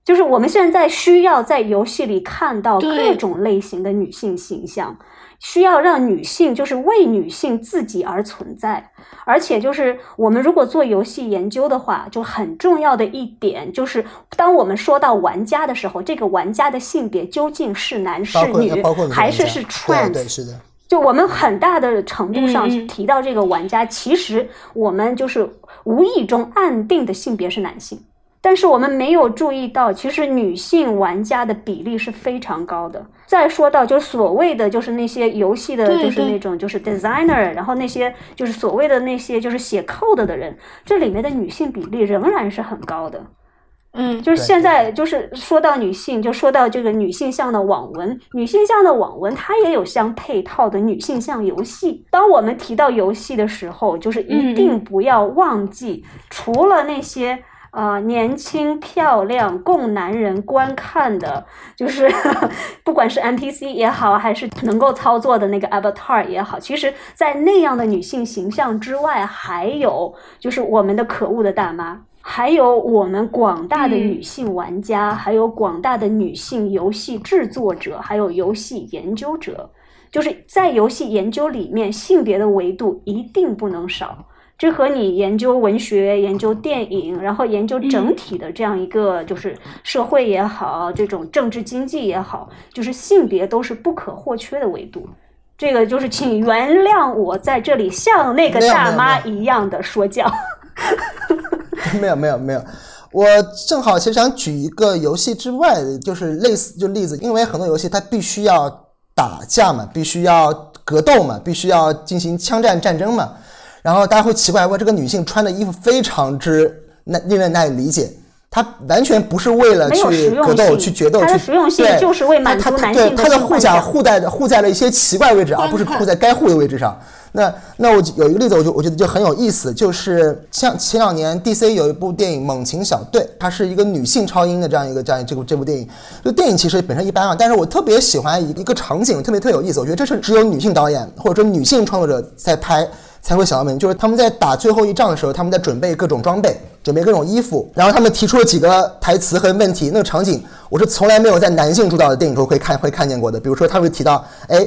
就是我们现在需要在游戏里看到各种类型的女性形象。需要让女性就是为女性自己而存在，而且就是我们如果做游戏研究的话，就很重要的一点就是，当我们说到玩家的时候，这个玩家的性别究竟是男是女，还是是 trans？是的。就我们很大的程度上提到这个玩家，其实我们就是无意中暗定的性别是男性。但是我们没有注意到，其实女性玩家的比例是非常高的。再说到，就是所谓的就是那些游戏的，就是那种就是 designer，然后那些就是所谓的那些就是写 code 的人，这里面的女性比例仍然是很高的。嗯，就是现在就是说到女性，就说到这个女性向的网文，女性向的网文它也有相配套的女性向游戏。当我们提到游戏的时候，就是一定不要忘记，除了那些。啊，年轻漂亮供男人观看的，就是 <laughs> 不管是 NPC 也好，还是能够操作的那个 Avatar 也好，其实，在那样的女性形象之外，还有就是我们的可恶的大妈，还有我们广大的女性玩家，还有广大的女性游戏制作者，还有游戏研究者，就是在游戏研究里面，性别的维度一定不能少。这和你研究文学、研究电影，然后研究整体的这样一个就是社会也好，这种政治经济也好，就是性别都是不可或缺的维度。这个就是请原谅我在这里像那个大妈一样的说教。<laughs> 没有没有没有，我正好其实想举一个游戏之外的，就是类似就例子，因为很多游戏它必须要打架嘛，必须要格斗嘛，必须要进行枪战战争嘛。然后大家会奇怪，问这个女性穿的衣服非常之难令人难以理解，她完全不是为了去格斗、去决斗、去实用性就是为满足男性的她的护甲护在护在了一些奇怪位置，而不是护在该护的位置上。那那我有一个例子，我就我觉得就很有意思，就是像前两年 DC 有一部电影《猛禽小队》，它是一个女性超英的这样一个这样这部这部电影。这电影其实本身一般啊，但是我特别喜欢一一个场景，特别特别有意思。我觉得这是只有女性导演或者说女性创作者在拍。才会想到美，就是他们在打最后一仗的时候，他们在准备各种装备，准备各种衣服，然后他们提出了几个台词和问题。那个场景我是从来没有在男性主导的电影中会看会看见过的。比如说，他会提到，哎，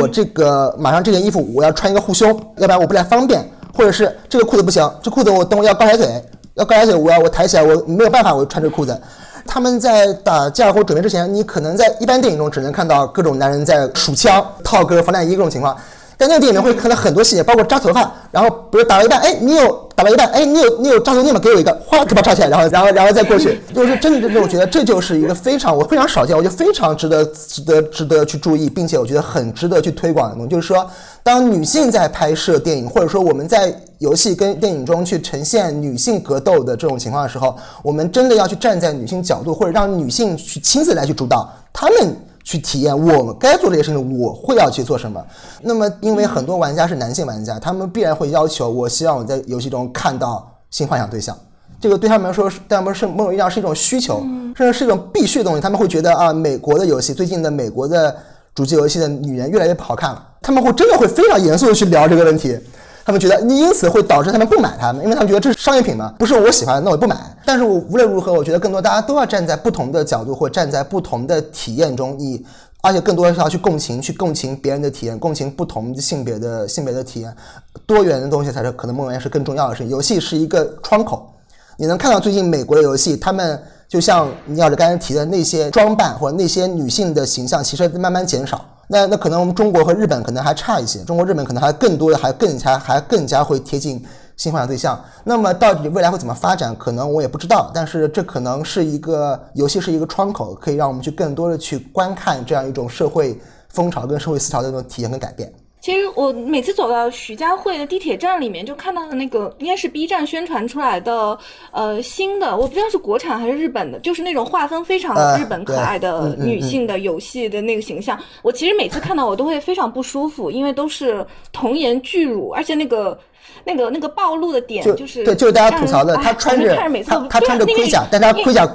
我这个马上这件衣服我要穿一个护胸，要不然我不太方便；或者是这个裤子不行，这裤子我等我要高抬腿，要高抬腿，我要我抬起来，我没有办法，我穿这裤子。他们在打架或准备之前，你可能在一般电影中只能看到各种男人在数枪、套个防弹衣各种情况。在那个电影里面会看到很多细节，包括扎头发，然后比如打了一半，哎，你有打了一半，哎，你有你有扎头发吗？给我一个，哗，给把扎起来，然后然后然后再过去，<laughs> 就是真的，我觉得这就是一个非常我非常少见，我觉得非常值得值得值得去注意，并且我觉得很值得去推广的东西，就是说，当女性在拍摄电影，或者说我们在游戏跟电影中去呈现女性格斗的这种情况的时候，我们真的要去站在女性角度，或者让女性去亲自来去主导，她们。去体验我们该做这些事情，我会要去做什么。那么，因为很多玩家是男性玩家，他们必然会要求，我希望我在游戏中看到性幻想对象。这个对他们来说，对他们是某种意义上是一种需求，甚至是一种必须的东西。他们会觉得啊，美国的游戏，最近的美国的主机游戏的女人越来越不好看了。他们会真的会非常严肃的去聊这个问题。他们觉得你因此会导致他们不买它们，因为他们觉得这是商业品嘛，不是我喜欢，那我不买。但是我无论如何，我觉得更多大家都要站在不同的角度，或站在不同的体验中，你而且更多的是要去共情，去共情别人的体验，共情不同性别的性别的体验，多元的东西才是可能梦魇是更重要的事情。游戏是一个窗口，你能看到最近美国的游戏，他们。就像你要是刚才提的那些装扮或者那些女性的形象，其实慢慢减少。那那可能我们中国和日本可能还差一些，中国日本可能还更多的还更加还更加会贴近新幻想对象。那么到底未来会怎么发展，可能我也不知道。但是这可能是一个游戏是一个窗口，可以让我们去更多的去观看这样一种社会风潮跟社会思潮的那种体验跟改变。其实我每次走到徐家汇的地铁站里面，就看到的那个应该是 B 站宣传出来的，呃，新的，我不知道是国产还是日本的，就是那种画风非常日本可爱的女性的游戏的那个形象。我其实每次看到我都会非常不舒服，因为都是童颜巨乳，而且那个那个那个暴露的点就是对，就是大家吐槽的，他穿着他他穿着盔甲，但他盔甲。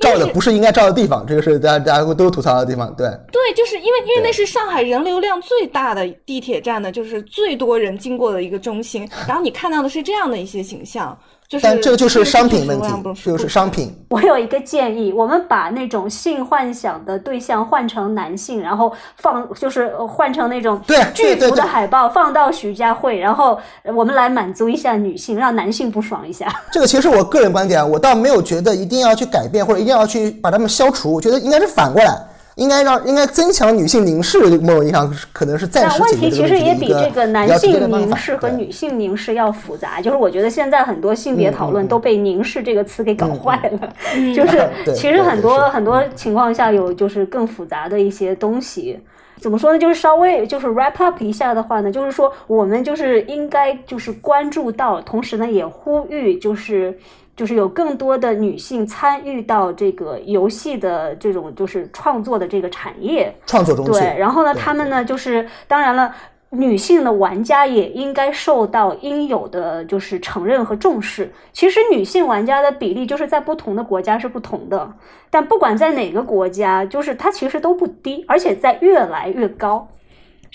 照的不是应该照的地方，这个是大家大家都吐槽的地方。对对，就是因为因为那是上海人流量最大的地铁站的，就是最多人经过的一个中心，然后你看到的是这样的一些形象。但这个就是商品问题，就是商品。<laughs> 我有一个建议，我们把那种性幻想的对象换成男性，然后放就是换成那种巨幅的海报放到徐家汇，然后我们来满足一下女性，让男性不爽一下。这个其实我个人观点，我倒没有觉得一定要去改变或者一定要去把他们消除，我觉得应该是反过来。应该让应该增强女性凝视，某种意义上可能是暂时问题其实也比这个男性凝视和女性凝视要复杂。就是我觉得现在很多性别讨论都被“凝视”这个词给搞坏了。<laughs> 就是 <laughs> 其实很多很多情况下有就是更复杂的一些东西。怎么说呢？就是稍微就是 wrap up 一下的话呢，就是说我们就是应该就是关注到，同时呢也呼吁就是。就是有更多的女性参与到这个游戏的这种就是创作的这个产业创作中对，然后呢，他们呢就是当然了，女性的玩家也应该受到应有的就是承认和重视。其实女性玩家的比例就是在不同的国家是不同的，但不管在哪个国家，就是它其实都不低，而且在越来越高。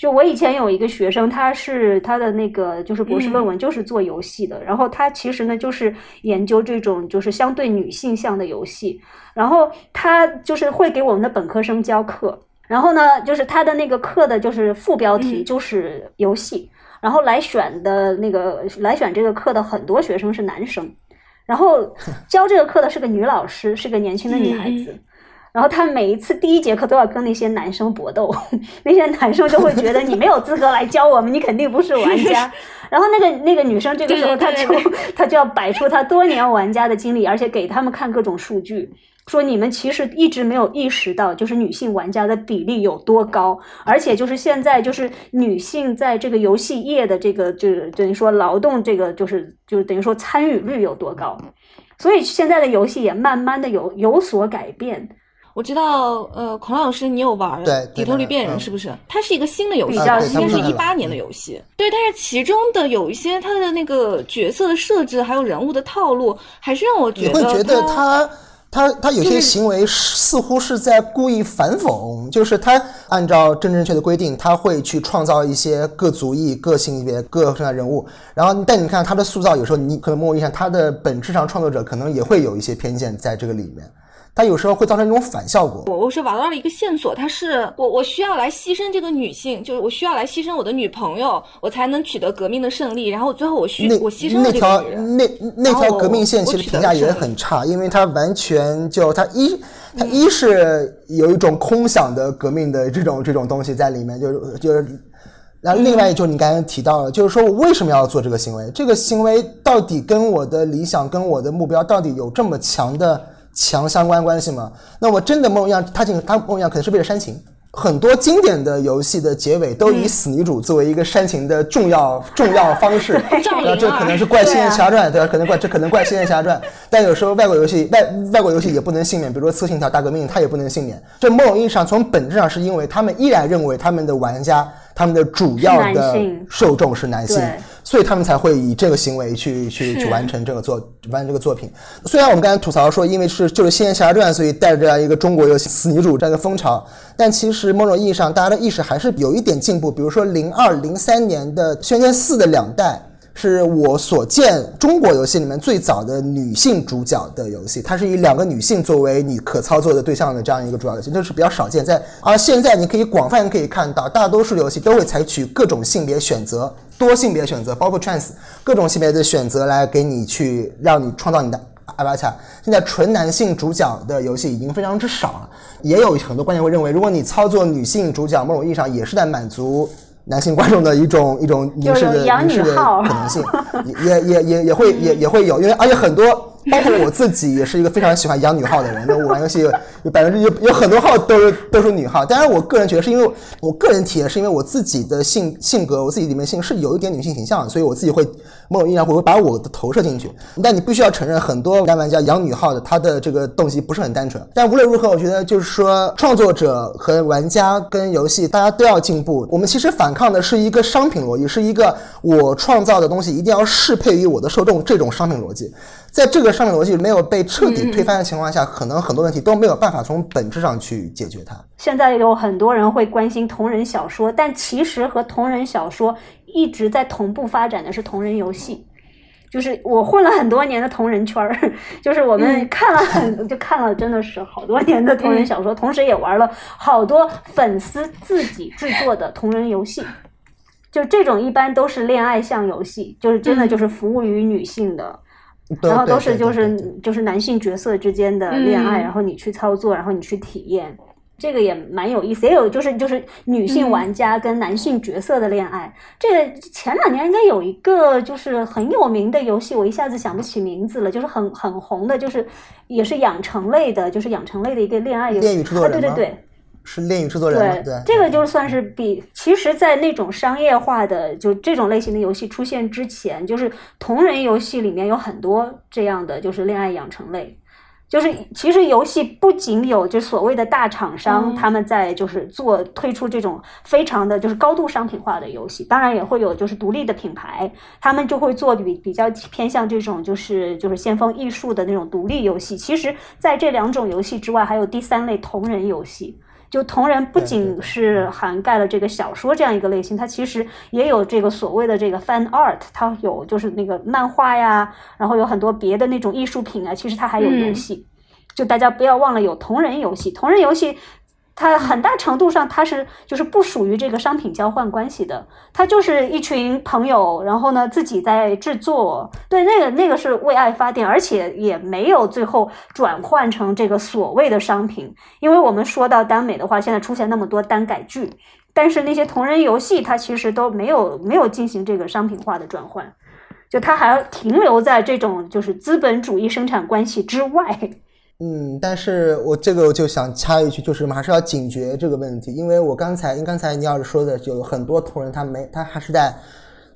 就我以前有一个学生，他是他的那个就是博士论文就是做游戏的，然后他其实呢就是研究这种就是相对女性向的游戏，然后他就是会给我们的本科生教课，然后呢就是他的那个课的就是副标题就是游戏，然后来选的那个来选这个课的很多学生是男生，然后教这个课的是个女老师，是个年轻的女孩子。然后他每一次第一节课都要跟那些男生搏斗，<laughs> 那些男生就会觉得你没有资格来教我们，你肯定不是玩家。然后那个那个女生这个时候，她就她就要摆出她多年玩家的经历，而且给他们看各种数据，说你们其实一直没有意识到，就是女性玩家的比例有多高，而且就是现在就是女性在这个游戏业的这个就是等于说劳动这个就是就是等于说参与率有多高，所以现在的游戏也慢慢的有有所改变。我知道，呃，孔老师，你有玩《底特律变人》是不是？它是一个新的游戏，应该是一八年的游戏。对，但是其中的有一些它的那个角色的设置，还有人物的套路，还是让我觉得你会觉得他他他有些行为似乎是在故意反讽，就是他按照正正确的规定，他会去创造一些各族裔、各性别、各身材人物，然后但你看他的塑造，有时候你可能摸一下，他的本质上创作者可能也会有一些偏见在这个里面。它有时候会造成一种反效果。我我是玩到了一个线索，它是我我需要来牺牲这个女性，就是我需要来牺牲我的女朋友，我才能取得革命的胜利。然后最后我需我牺牲那条那那条革命线其实评价也很差，因为它完全就它一它一是有一种空想的革命的这种这种东西在里面，就是就是，然后另外就是你刚才提到了，就是说我为什么要做这个行为？这个行为到底跟我的理想跟我的目标到底有这么强的？强相关关系吗？那我真的梦一样，他进他梦一样可能是为了煽情。很多经典的游戏的结尾都以死女主作为一个煽情的重要重要方式。<laughs> 那这可能是怪《仙剑奇侠传》对吧？可能怪这可能怪《仙剑奇侠传》，但有时候外国游戏外外国游戏也不能幸免，比如说《刺客信条：大革命》，它也不能幸免。这某种意义上，从本质上是因为他们依然认为他们的玩家。他们的主要的受众是男性，所以他们才会以这个行为去去去完成这个作完成这个作品。虽然我们刚才吐槽说，因为是就是《仙剑奇侠传》，所以带着这样一个中国游戏死女主这样的风潮，但其实某种意义上，大家的意识还是有一点进步。比如说零二零三年的《轩辕四》的两代，是我所见中国游戏里面最早的女性主角的游戏。它是以两个女性作为你可操作的对象的这样一个主要游戏，就是比较少见。在而现在你可以广泛可以看到，大多数游戏都会采取各种性别选择、多性别选择，包括 trans 各种性别的选择来给你去让你创造你的 avatar。现在纯男性主角的游戏已经非常之少了，也有很多观点会认为，如果你操作女性主角，某种意义上也是在满足。男性观众的一种一种凝视的凝视的可能性，也也也也会也也会有，因为而且很多。包括我自己也是一个非常喜欢养女号的人，那我玩游戏有百分之有有很多号都是都是女号。当然，我个人觉得是因为我个人体验是因为我自己的性性格，我自己里面性是有一点女性形象，所以我自己会某种意义上会把我的投射进去。但你必须要承认，很多男玩家养女号的，他的这个动机不是很单纯。但无论如何，我觉得就是说，创作者和玩家跟游戏，大家都要进步。我们其实反抗的是一个商品逻辑，是一个我创造的东西一定要适配于我的受众这种商品逻辑。在这个商品逻辑没有被彻底推翻的情况下，可能很多问题都没有办法从本质上去解决它。现在有很多人会关心同人小说，但其实和同人小说一直在同步发展的是同人游戏。就是我混了很多年的同人圈儿，就是我们看了很 <laughs> 就看了真的是好多年的同人小说，同时也玩了好多粉丝自己制作的同人游戏。就这种一般都是恋爱向游戏，就是真的就是服务于女性的。然后都是就是就是男性角色之间的恋爱，然后你去操作，然后你去体验，这个也蛮有意思。也有就是就是女性玩家跟男性角色的恋爱。这个前两年应该有一个就是很有名的游戏，我一下子想不起名字了，就是很很红的，就是也是养成类的，就是养成类的一个恋爱游戏。恋与制作人对对对。是恋与制作人对，这个就算是比其实，在那种商业化的就这种类型的游戏出现之前，就是同人游戏里面有很多这样的，就是恋爱养成类。就是其实游戏不仅有就所谓的大厂商他们在就是做推出这种非常的就是高度商品化的游戏，当然也会有就是独立的品牌，他们就会做比比较偏向这种就是就是先锋艺术的那种独立游戏。其实，在这两种游戏之外，还有第三类同人游戏。就同人不仅是涵盖了这个小说这样一个类型，它其实也有这个所谓的这个 fan art，它有就是那个漫画呀，然后有很多别的那种艺术品啊，其实它还有游戏。就大家不要忘了有同人游戏，同人游戏。它很大程度上，它是就是不属于这个商品交换关系的，它就是一群朋友，然后呢自己在制作，对那个那个是为爱发电，而且也没有最后转换成这个所谓的商品。因为我们说到耽美的话，现在出现那么多耽改剧，但是那些同人游戏它其实都没有没有进行这个商品化的转换，就它还停留在这种就是资本主义生产关系之外。嗯，但是我这个我就想插一句，就是我们还是要警觉这个问题，因为我刚才，因刚才倪老师说的，有很多同人他没，他还是在，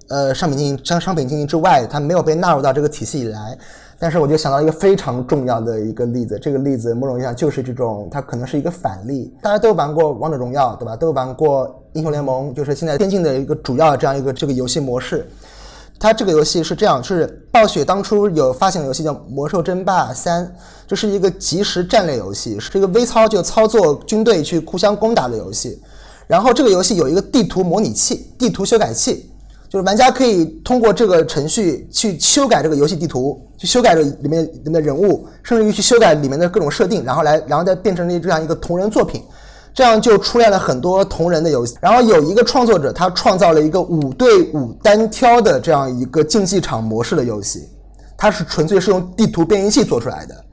呃，商品经营商商品经营之外，他没有被纳入到这个体系以来。但是我就想到一个非常重要的一个例子，这个例子某种意义上就是这种，它可能是一个反例。大家都玩过王者荣耀，对吧？都玩过英雄联盟，就是现在电竞的一个主要这样一个这个游戏模式。它这个游戏是这样，是暴雪当初有发行游戏叫《魔兽争霸三》，这是一个即时战略游戏，是一个微操就操作军队去互相攻打的游戏。然后这个游戏有一个地图模拟器、地图修改器，就是玩家可以通过这个程序去修改这个游戏地图，去修改这里面里面的人物，甚至于去修改里面的各种设定，然后来，然后再变成了这样一个同人作品。这样就出现了很多同人的游戏，然后有一个创作者，他创造了一个五对五单挑的这样一个竞技场模式的游戏，它是纯粹是用地图编译器做出来的。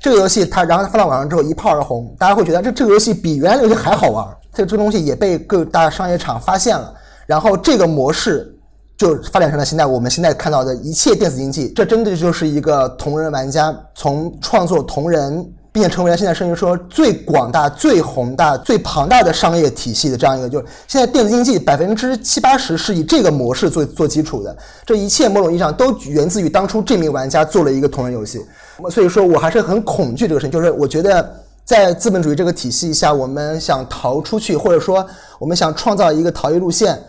这个游戏它，然后它放到网上之后一炮而红，大家会觉得这这个游戏比原来游戏还好玩。这这东西也被各大商业厂发现了，然后这个模式就发展成了现在我们现在看到的一切电子竞技。这真的就是一个同人玩家从创作同人。并且成为了现在甚至说最广大、最宏大、最庞大的商业体系的这样一个，就是现在电子竞技百分之七八十是以这个模式做做基础的。这一切某种意义上都源自于当初这名玩家做了一个同人游戏。所以说我还是很恐惧这个事情，就是我觉得在资本主义这个体系下，我们想逃出去，或者说我们想创造一个逃逸路线。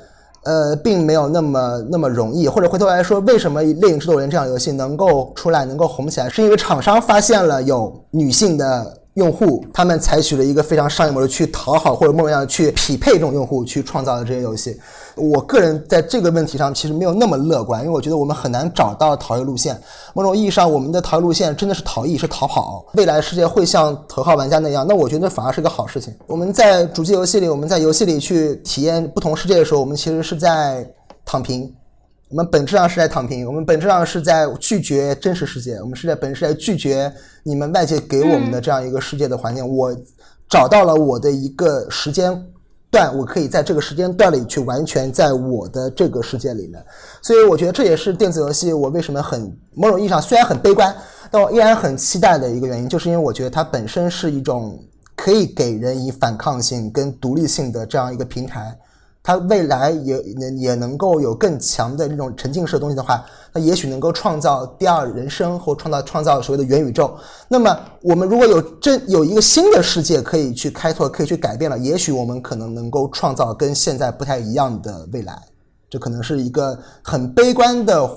呃，并没有那么那么容易，或者回头来说，为什么《猎影制作人》这样游戏能够出来，能够红起来，是因为厂商发现了有女性的用户，他们采取了一个非常商业模式去讨好或者某种样去匹配这种用户，去创造的这些游戏。我个人在这个问题上其实没有那么乐观，因为我觉得我们很难找到逃逸路线。某种意义上，我们的逃逸路线真的是逃逸，是逃跑。未来世界会像头号玩家那样，那我觉得反而是个好事情。我们在主机游戏里，我们在游戏里去体验不同世界的时候，我们其实是在躺平。我们本质上是在躺平，我们本质上是在拒绝真实世界，我们是在本质在拒绝你们外界给我们的这样一个世界的环境。我找到了我的一个时间段，我可以在这个时间段里去完全在我的这个世界里面。所以我觉得这也是电子游戏我为什么很某种意义上虽然很悲观，但我依然很期待的一个原因，就是因为我觉得它本身是一种可以给人以反抗性跟独立性的这样一个平台。它未来也能也能够有更强的这种沉浸式的东西的话，那也许能够创造第二人生或创造创造所谓的元宇宙。那么我们如果有真有一个新的世界可以去开拓，可以去改变了，也许我们可能能够创造跟现在不太一样的未来。这可能是一个很悲观的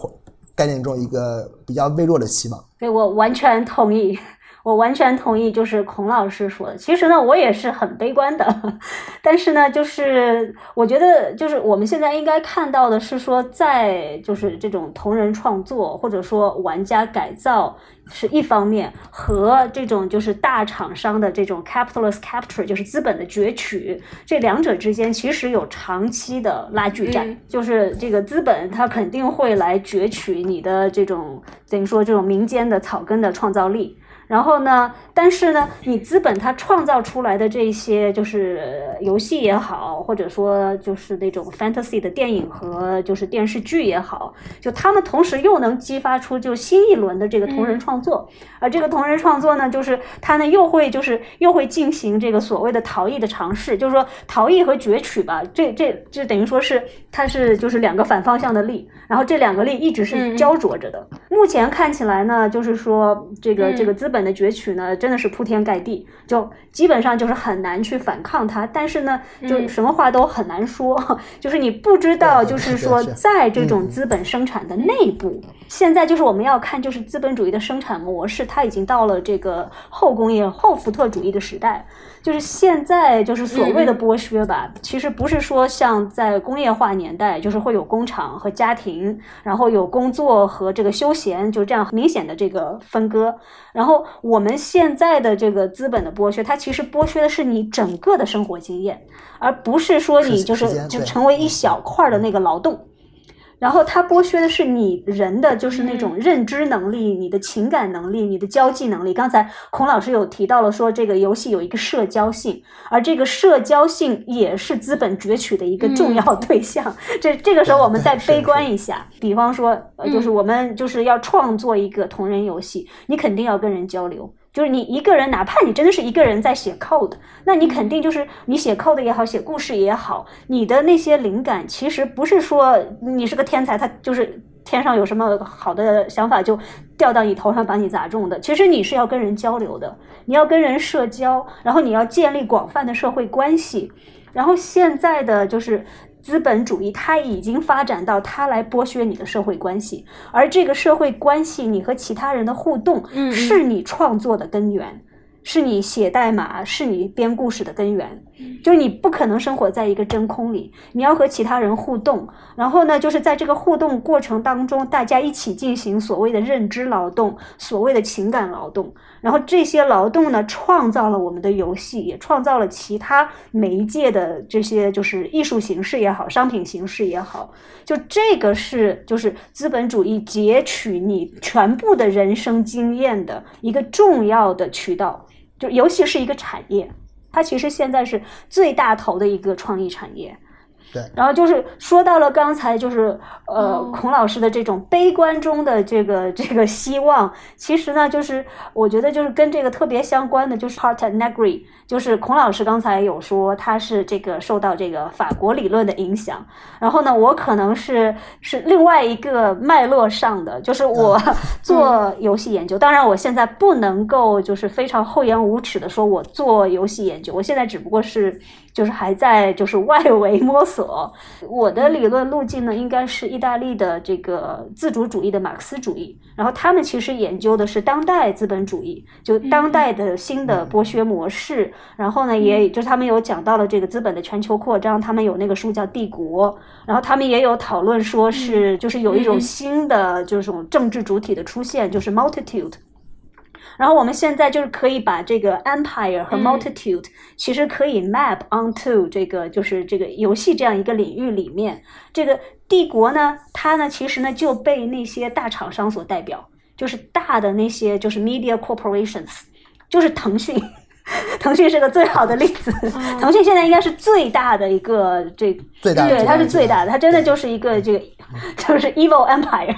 概念中一个比较微弱的希望。对我完全同意。我完全同意，就是孔老师说的。其实呢，我也是很悲观的，<laughs> 但是呢，就是我觉得，就是我们现在应该看到的是说，在就是这种同人创作或者说玩家改造是一方面，和这种就是大厂商的这种 capitalist capture，就是资本的攫取，这两者之间其实有长期的拉锯战。就是这个资本它肯定会来攫取你的这种等于说这种民间的草根的创造力。然后呢？但是呢，你资本它创造出来的这些，就是游戏也好，或者说就是那种 fantasy 的电影和就是电视剧也好，就他们同时又能激发出就新一轮的这个同人创作，而这个同人创作呢，就是它呢又会就是又会进行这个所谓的逃逸的尝试，就是说逃逸和攫取吧，这这这等于说是它是就是两个反方向的力，然后这两个力一直是焦灼着的。目前看起来呢，就是说这个这个资本。本的攫取呢，真的是铺天盖地，就基本上就是很难去反抗它。但是呢，就什么话都很难说，<laughs> 就是你不知道，就是说在这种资本生产的内部，现在就是我们要看，就是资本主义的生产模式，它已经到了这个后工业后福特主义的时代。就是现在，就是所谓的剥削吧，其实不是说像在工业化年代，就是会有工厂和家庭，然后有工作和这个休闲，就这样明显的这个分割。然后我们现在的这个资本的剥削，它其实剥削的是你整个的生活经验，而不是说你就是就成为一小块的那个劳动。然后它剥削的是你人的，就是那种认知能力、你的情感能力、你的交际能力。刚才孔老师有提到了，说这个游戏有一个社交性，而这个社交性也是资本攫取的一个重要对象。这这个时候我们再悲观一下，比方说，呃，就是我们就是要创作一个同人游戏，你肯定要跟人交流。就是你一个人，哪怕你真的是一个人在写 code，那你肯定就是你写 code 也好，写故事也好，你的那些灵感其实不是说你是个天才，他就是天上有什么好的想法就掉到你头上把你砸中的。其实你是要跟人交流的，你要跟人社交，然后你要建立广泛的社会关系，然后现在的就是。资本主义它已经发展到它来剥削你的社会关系，而这个社会关系，你和其他人的互动，是你创作的根源。是你写代码，是你编故事的根源，就是你不可能生活在一个真空里，你要和其他人互动，然后呢，就是在这个互动过程当中，大家一起进行所谓的认知劳动，所谓的情感劳动，然后这些劳动呢，创造了我们的游戏，也创造了其他媒介的这些就是艺术形式也好，商品形式也好，就这个是就是资本主义截取你全部的人生经验的一个重要的渠道。就游戏是一个产业，它其实现在是最大头的一个创意产业。对，然后就是说到了刚才就是呃孔老师的这种悲观中的这个 <laughs> 这个希望，其实呢就是我觉得就是跟这个特别相关的，就是 Part Negri，就是孔老师刚才有说他是这个受到这个法国理论的影响，然后呢我可能是是另外一个脉络上的，就是我 <laughs> 做游戏研究，当然我现在不能够就是非常厚颜无耻的说我做游戏研究，我现在只不过是。就是还在就是 <laughs> 外围摸索，我的理论路径呢，应该是意大利的这个自主主义的马克思主义，然后他们其实研究的是当代资本主义，就当代的新的剥削模式。然后呢，也就是他们有讲到了这个资本的全球扩张，他们有那个书叫《帝国》，然后他们也有讨论说是就是有一种新的这种政治主体的出现，就是 multitude。然后我们现在就是可以把这个 empire 和 multitude 其实可以 map onto 这个就是这个游戏这样一个领域里面。这个帝国呢，它呢其实呢就被那些大厂商所代表，就是大的那些就是 media corporations，就是腾讯。<laughs> 腾讯是个最好的例子，腾讯现在应该是最大的一个这，最大对，它是最大的，它真的就是一个这个 <laughs> 就是 evil empire。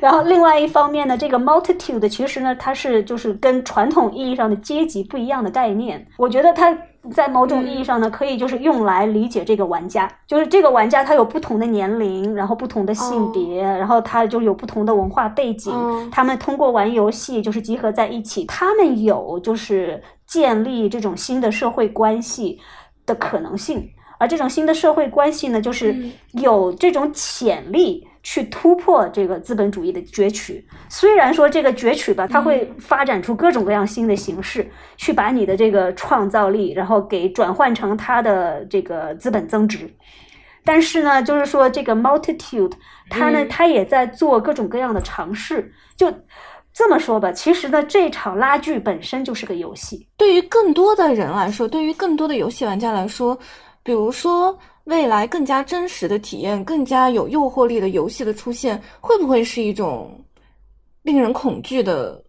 然后另外一方面呢，这个 multitude 其实呢，它是就是跟传统意义上的阶级不一样的概念。我觉得它。在某种意义上呢，可以就是用来理解这个玩家，就是这个玩家他有不同的年龄，然后不同的性别，然后他就有不同的文化背景，他们通过玩游戏就是集合在一起，他们有就是建立这种新的社会关系的可能性，而这种新的社会关系呢，就是有这种潜力。去突破这个资本主义的攫取，虽然说这个攫取吧，它会发展出各种各样新的形式，去把你的这个创造力，然后给转换成它的这个资本增值。但是呢，就是说这个 multitude，它呢，它也在做各种各样的尝试。就这么说吧，其实呢，这场拉锯本身就是个游戏。对于更多的人来说，对于更多的游戏玩家来说，比如说。未来更加真实的体验，更加有诱惑力的游戏的出现，会不会是一种令人恐惧的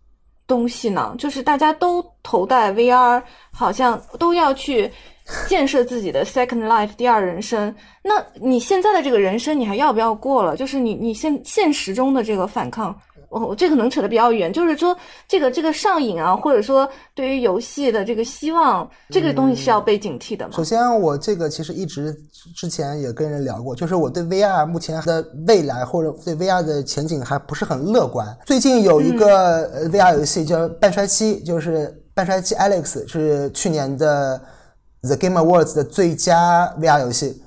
东西呢？就是大家都头戴 VR，好像都要去建设自己的 Second Life 第二人生。那你现在的这个人生，你还要不要过了？就是你你现现实中的这个反抗。哦，这可能扯得比较远，就是说这个这个上瘾啊，或者说对于游戏的这个希望，这个东西是要被警惕的吗？首先，我这个其实一直之前也跟人聊过，就是我对 VR 目前的未来或者对 VR 的前景还不是很乐观。最近有一个 VR 游戏叫《半衰期》，就是《半衰期 Alex》，是去年的 The Game Awards 的最佳 VR 游戏。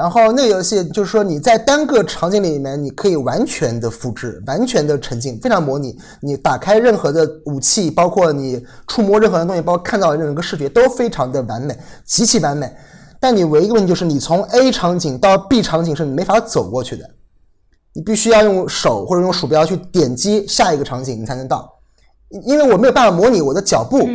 然后那个游戏就是说你在单个场景里面，你可以完全的复制，完全的沉浸，非常模拟。你打开任何的武器，包括你触摸任何的东西，包括看到任何个视觉，都非常的完美，极其完美。但你唯一的问题就是，你从 A 场景到 B 场景是你没法走过去的，你必须要用手或者用鼠标去点击下一个场景，你才能到。因为我没有办法模拟我的脚步。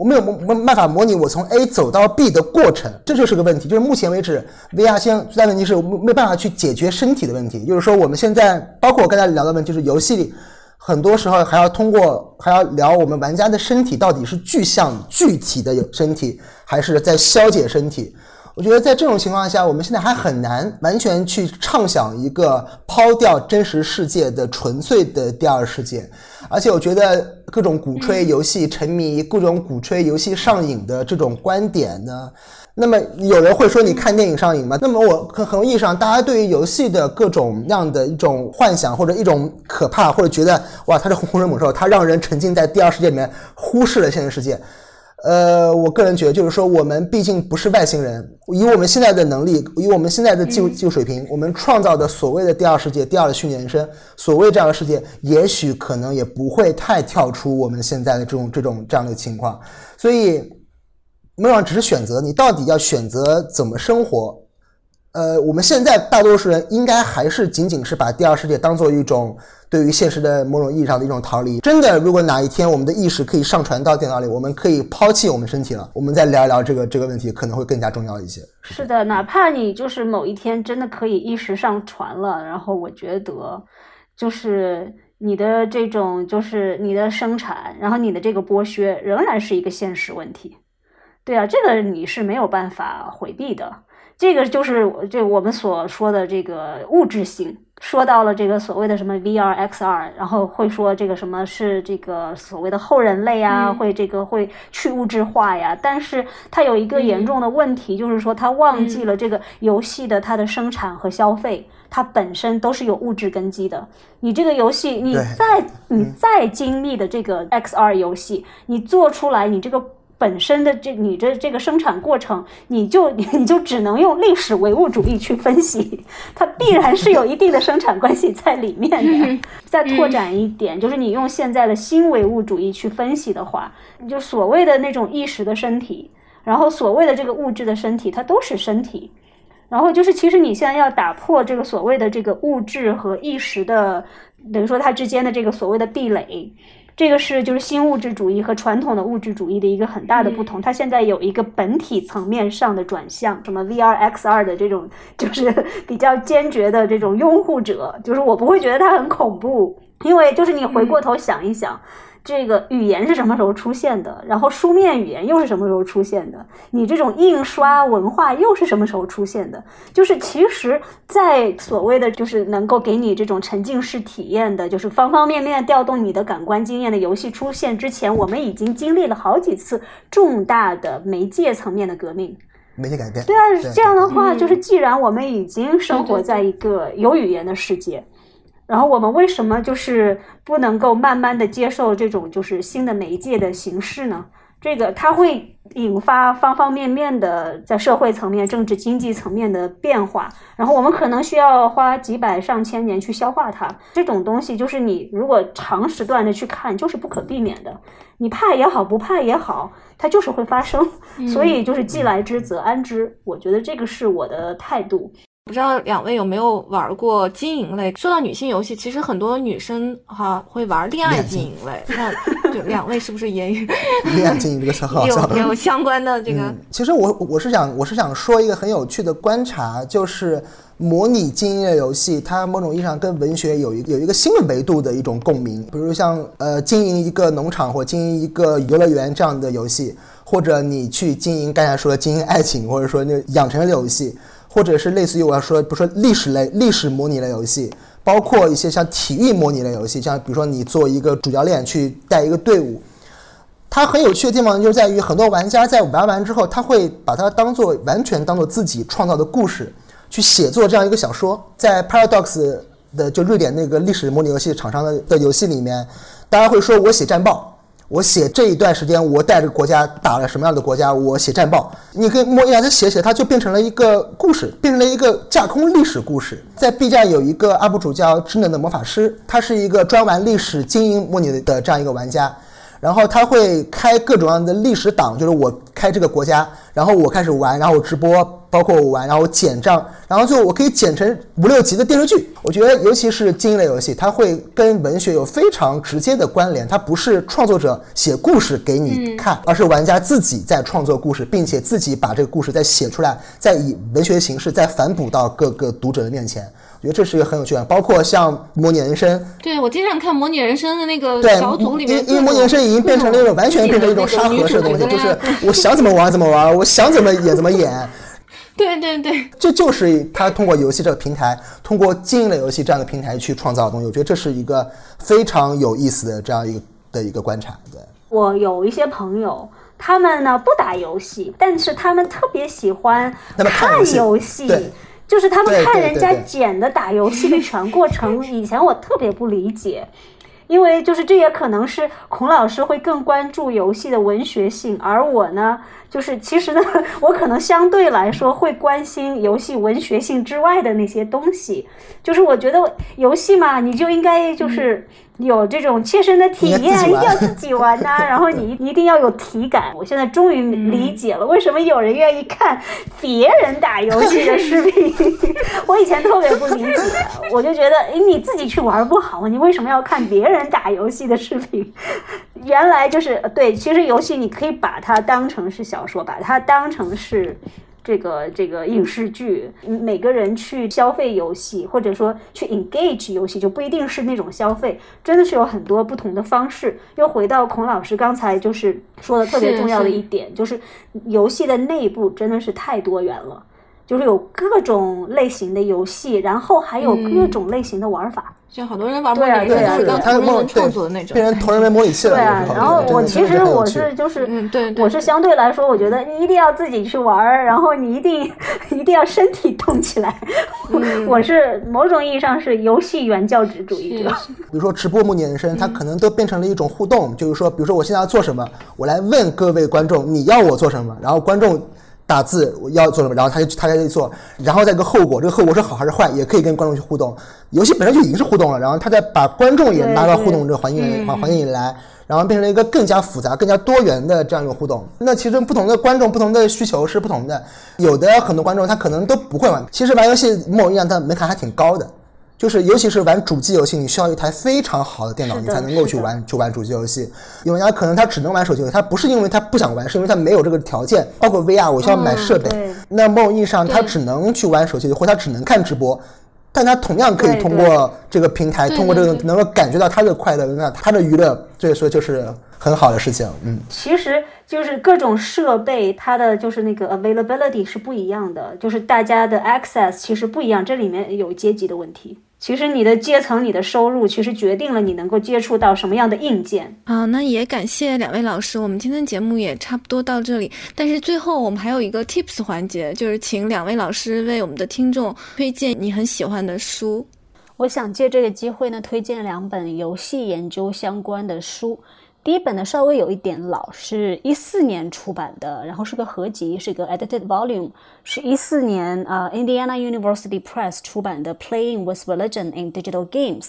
我没有没没办法模拟我从 A 走到 B 的过程，这就是个问题。就是目前为止，VR 现最大问题是没没办法去解决身体的问题。就是说，我们现在包括我刚才聊的问题，就是游戏里很多时候还要通过还要聊我们玩家的身体到底是具象具体的有身体，还是在消解身体。我觉得在这种情况下，我们现在还很难完全去畅想一个抛掉真实世界的纯粹的第二世界。而且我觉得各种鼓吹游戏沉迷、各种鼓吹游戏上瘾的这种观点呢，那么有人会说你看电影上瘾吗？那么我很很多意义上，大家对于游戏的各种样的一种幻想或者一种可怕，或者觉得哇，它是洪水猛兽，它让人沉浸在第二世界里面，忽视了现实世界。呃，我个人觉得，就是说，我们毕竟不是外星人，以我们现在的能力，以我们现在的技术技术水平，我们创造的所谓的第二世界、第二的虚拟人生，所谓这样的世界，也许可能也不会太跳出我们现在的这种这种这样的情况。所以，没有只是选择，你到底要选择怎么生活？呃，我们现在大多数人应该还是仅仅是把第二世界当做一种。对于现实的某种意义上的一种逃离，真的，如果哪一天我们的意识可以上传到电脑里，我们可以抛弃我们身体了，我们再聊一聊这个这个问题，可能会更加重要一些。是的，哪怕你就是某一天真的可以意识上传了，然后我觉得，就是你的这种，就是你的生产，然后你的这个剥削，仍然是一个现实问题。对啊，这个你是没有办法回避的。这个就是这我们所说的这个物质性。说到了这个所谓的什么 VR XR，然后会说这个什么是这个所谓的后人类啊，会这个会去物质化呀。但是它有一个严重的问题，就是说它忘记了这个游戏的它的生产和消费，它本身都是有物质根基的。你这个游戏，你再你再精密的这个 XR 游戏，你做出来，你这个本身的这你这这个生产过程，你就你就只能用历史唯物主义去分析，它必然是有一定的生产关系在里面的。再拓展一点，就是你用现在的新唯物主义去分析的话，你就所谓的那种意识的身体，然后所谓的这个物质的身体，它都是身体。然后就是，其实你现在要打破这个所谓的这个物质和意识的，等于说它之间的这个所谓的壁垒，这个是就是新物质主义和传统的物质主义的一个很大的不同。它现在有一个本体层面上的转向，什么 VR、XR 的这种，就是 <laughs> 比较坚决的这种拥护者，就是我不会觉得它很恐怖，因为就是你回过头想一想。这个语言是什么时候出现的？然后书面语言又是什么时候出现的？你这种印刷文化又是什么时候出现的？就是其实，在所谓的就是能够给你这种沉浸式体验的，就是方方面面调动你的感官经验的游戏出现之前，我们已经经历了好几次重大的媒介层面的革命，媒介改变。对啊，这样的话，就是既然我们已经生活在一个有语言的世界。然后我们为什么就是不能够慢慢的接受这种就是新的媒介的形式呢？这个它会引发方方面面的在社会层面、政治经济层面的变化，然后我们可能需要花几百上千年去消化它。这种东西就是你如果长时段的去看，就是不可避免的。你怕也好，不怕也好，它就是会发生。所以就是既来之则安之，我觉得这个是我的态度。不知道两位有没有玩过经营类？说到女性游戏，其实很多女生哈会玩恋爱经营类。那就两位是不是也 <laughs> 恋爱经营这个很好？有有相关的这个？其实我我是想我是想说一个很有趣的观察，就是模拟经营类游戏，它某种意义上跟文学有一有一个新的维度的一种共鸣。比如像呃经营一个农场或经营一个游乐园这样的游戏，或者你去经营刚才说的经营爱情，或者说那养成类游戏。或者是类似于我要说，比如说历史类、历史模拟类游戏，包括一些像体育模拟类游戏，像比如说你做一个主教练去带一个队伍，它很有趣的地方就在于很多玩家在玩完之后，他会把它当做完全当做自己创造的故事去写作这样一个小说。在 Paradox 的就瑞典那个历史模拟游戏厂商的的游戏里面，大家会说我写战报。我写这一段时间，我带着国家打了什么样的国家？我写战报，你可以摸一下，它写写，他就变成了一个故事，变成了一个架空历史故事。在 B 站有一个 UP 主叫智能的魔法师，他是一个专玩历史经营模拟的这样一个玩家。然后他会开各种各样的历史档，就是我开这个国家，然后我开始玩，然后我直播，包括我玩，然后我剪账，然后最后我可以剪成五六集的电视剧。我觉得，尤其是经营类游戏，它会跟文学有非常直接的关联。它不是创作者写故事给你看，而是玩家自己在创作故事，并且自己把这个故事再写出来，再以文学形式再反哺到各个读者的面前。我觉得这是一个很有趣的，包括像模拟人生，对我经常看模拟人生的那个小组里面，因为模拟人生已经变成了一种完全变成一种沙盒式的东西，就是我想怎么玩怎么玩，我想怎么演怎么演。<laughs> 对对对，这就是他通过游戏这个平台，通过经营类游戏这样的平台去创造的东西。我觉得这是一个非常有意思的这样一个的一个观察。对我有一些朋友，他们呢不打游戏，但是他们特别喜欢看游戏。就是他们看人家剪的打游戏的全过程，<laughs> 以前我特别不理解，因为就是这也可能是孔老师会更关注游戏的文学性，而我呢，就是其实呢，<laughs> 我可能相对来说会关心游戏文学性之外的那些东西，就是我觉得游戏嘛，你就应该就是。有这种切身的体验，一定要自己玩呐，然后你 <laughs> 一定要有体感。我现在终于理解了为什么有人愿意看别人打游戏的视频。<laughs> 我以前特别不理解，我就觉得，哎，你自己去玩不好吗？你为什么要看别人打游戏的视频？原来就是对，其实游戏你可以把它当成是小说，把它当成是。这个这个影视剧，每个人去消费游戏，或者说去 engage 游戏，就不一定是那种消费，真的是有很多不同的方式。又回到孔老师刚才就是说的特别重要的一点，就是游戏的内部真的是太多元了，就是有各种类型的游戏，然后还有各种类型的玩法。像好多人玩模拟人生，当同人创作的那种，变成同人为模拟器了。对啊，然后我其实我是就是，嗯，对，我是相对来说，我觉得你一定要自己去玩，然后你一定 <laughs> 一定要身体动起来。<laughs> 我是某种意义上是游戏原教旨主义者。<laughs> 比如说直播模拟人生，它可能都变成了一种互动，就是说，比如说我现在要做什么，我来问各位观众，你要我做什么，然后观众。打字我要做什么，然后他就他就去做，然后再一个后果，这个后果是好还是坏，也可以跟观众去互动。游戏本身就已经是互动了，然后他再把观众也拉到互动这个环境环环境里来，然后变成了一个更加复杂、更加多元的这样一个互动。那其实不同的观众、不同的需求是不同的，有的很多观众他可能都不会玩。其实玩游戏某种意义上，它门槛还挺高的。就是尤其是玩主机游戏，你需要一台非常好的电脑，你才能够去玩去玩主机游戏。有玩家可能他只能玩手机游戏，他不是因为他不想玩，是因为他没有这个条件。包括 VR，我需要买设备。那某种意义上，他只能去玩手机，或他只能看直播。但他同样可以通过这个平台，通过这个能够感觉到他的快乐，那他的娱乐，所以说就是很好的事情。嗯，其实就是各种设备，它的就是那个 availability 是不一样的，就是大家的 access 其实不一样，这里面有阶级的问题。其实你的阶层、你的收入，其实决定了你能够接触到什么样的硬件。好，那也感谢两位老师，我们今天节目也差不多到这里。但是最后我们还有一个 tips 环节，就是请两位老师为我们的听众推荐你很喜欢的书。我想借这个机会呢，推荐两本游戏研究相关的书。第一本呢稍微有一点老，是一四年出版的，然后是个合集，是一个 edited volume，是一四年啊 Indiana University Press 出版的《Playing with Religion in Digital Games》。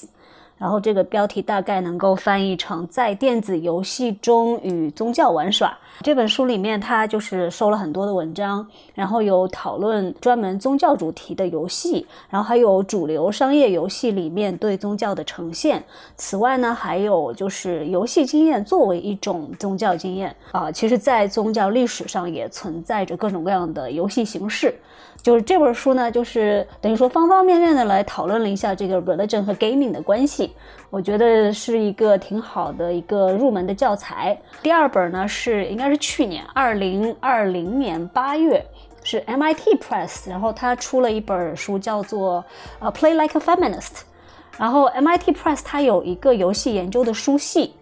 然后这个标题大概能够翻译成在电子游戏中与宗教玩耍。这本书里面，它就是收了很多的文章，然后有讨论专门宗教主题的游戏，然后还有主流商业游戏里面对宗教的呈现。此外呢，还有就是游戏经验作为一种宗教经验啊，其实在宗教历史上也存在着各种各样的游戏形式。就是这本书呢，就是等于说方方面面的来讨论了一下这个 religion 和 gaming 的关系，我觉得是一个挺好的一个入门的教材。第二本呢是应该是去年二零二零年八月，是 MIT Press，然后他出了一本书叫做呃 Play Like a Feminist，然后 MIT Press 它有一个游戏研究的书系。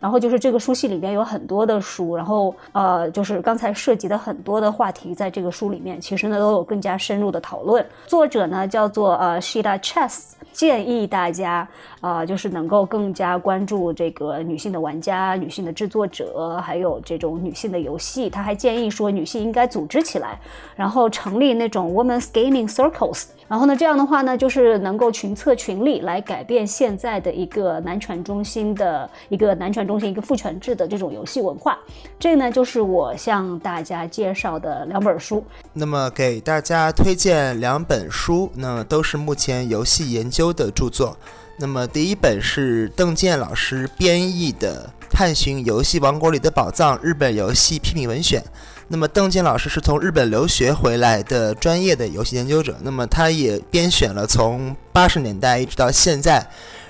然后就是这个书系里面有很多的书，然后呃，就是刚才涉及的很多的话题，在这个书里面其实呢都有更加深入的讨论。作者呢叫做呃 Shida Chess，建议大家啊，就是能够更加关注这个女性的玩家、女性的制作者，还有这种女性的游戏。他还建议说，女性应该组织起来，然后成立那种 Women's Gaming Circles。然后呢，这样的话呢，就是能够群策群力来改变现在的一个男权中心的一个男权中心一个父权制的这种游戏文化。这呢，就是我向大家介绍的两本书。那么给大家推荐两本书，那都是目前游戏研究的著作。那么第一本是邓健老师编译的《探寻游戏王国里的宝藏：日本游戏批评文选》。那么邓健老师是从日本留学回来的专业的游戏研究者，那么他也编选了从八十年代一直到现在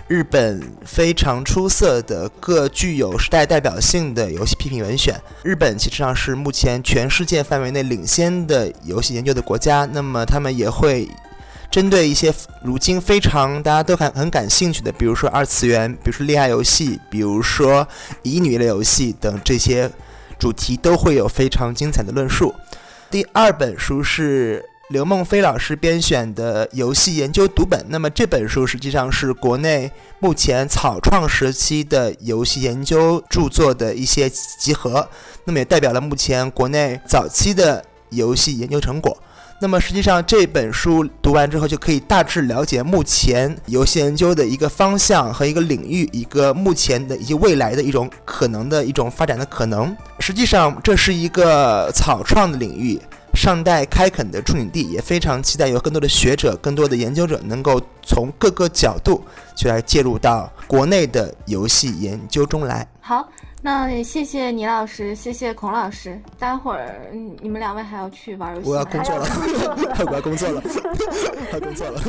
日本非常出色的各具有时代代表性的游戏批评文选。日本其实上是目前全世界范围内领先的游戏研究的国家，那么他们也会针对一些如今非常大家都很很感兴趣的，比如说二次元，比如说恋爱游戏，比如说乙女类游戏等这些。主题都会有非常精彩的论述。第二本书是刘梦飞老师编选的游戏研究读本，那么这本书实际上是国内目前草创时期的游戏研究著作的一些集合，那么也代表了目前国内早期的游戏研究成果。那么实际上这本书读完之后，就可以大致了解目前游戏研究的一个方向和一个领域，一个目前的以及未来的一种可能的一种发展的可能。实际上这是一个草创的领域，尚待开垦的处女地，也非常期待有更多的学者、更多的研究者能够从各个角度去来介入到国内的游戏研究中来。好。那也谢谢倪老师，谢谢孔老师。待会儿你们两位还要去玩游戏？<laughs> 我要工作了，我要工作了，我要工作了。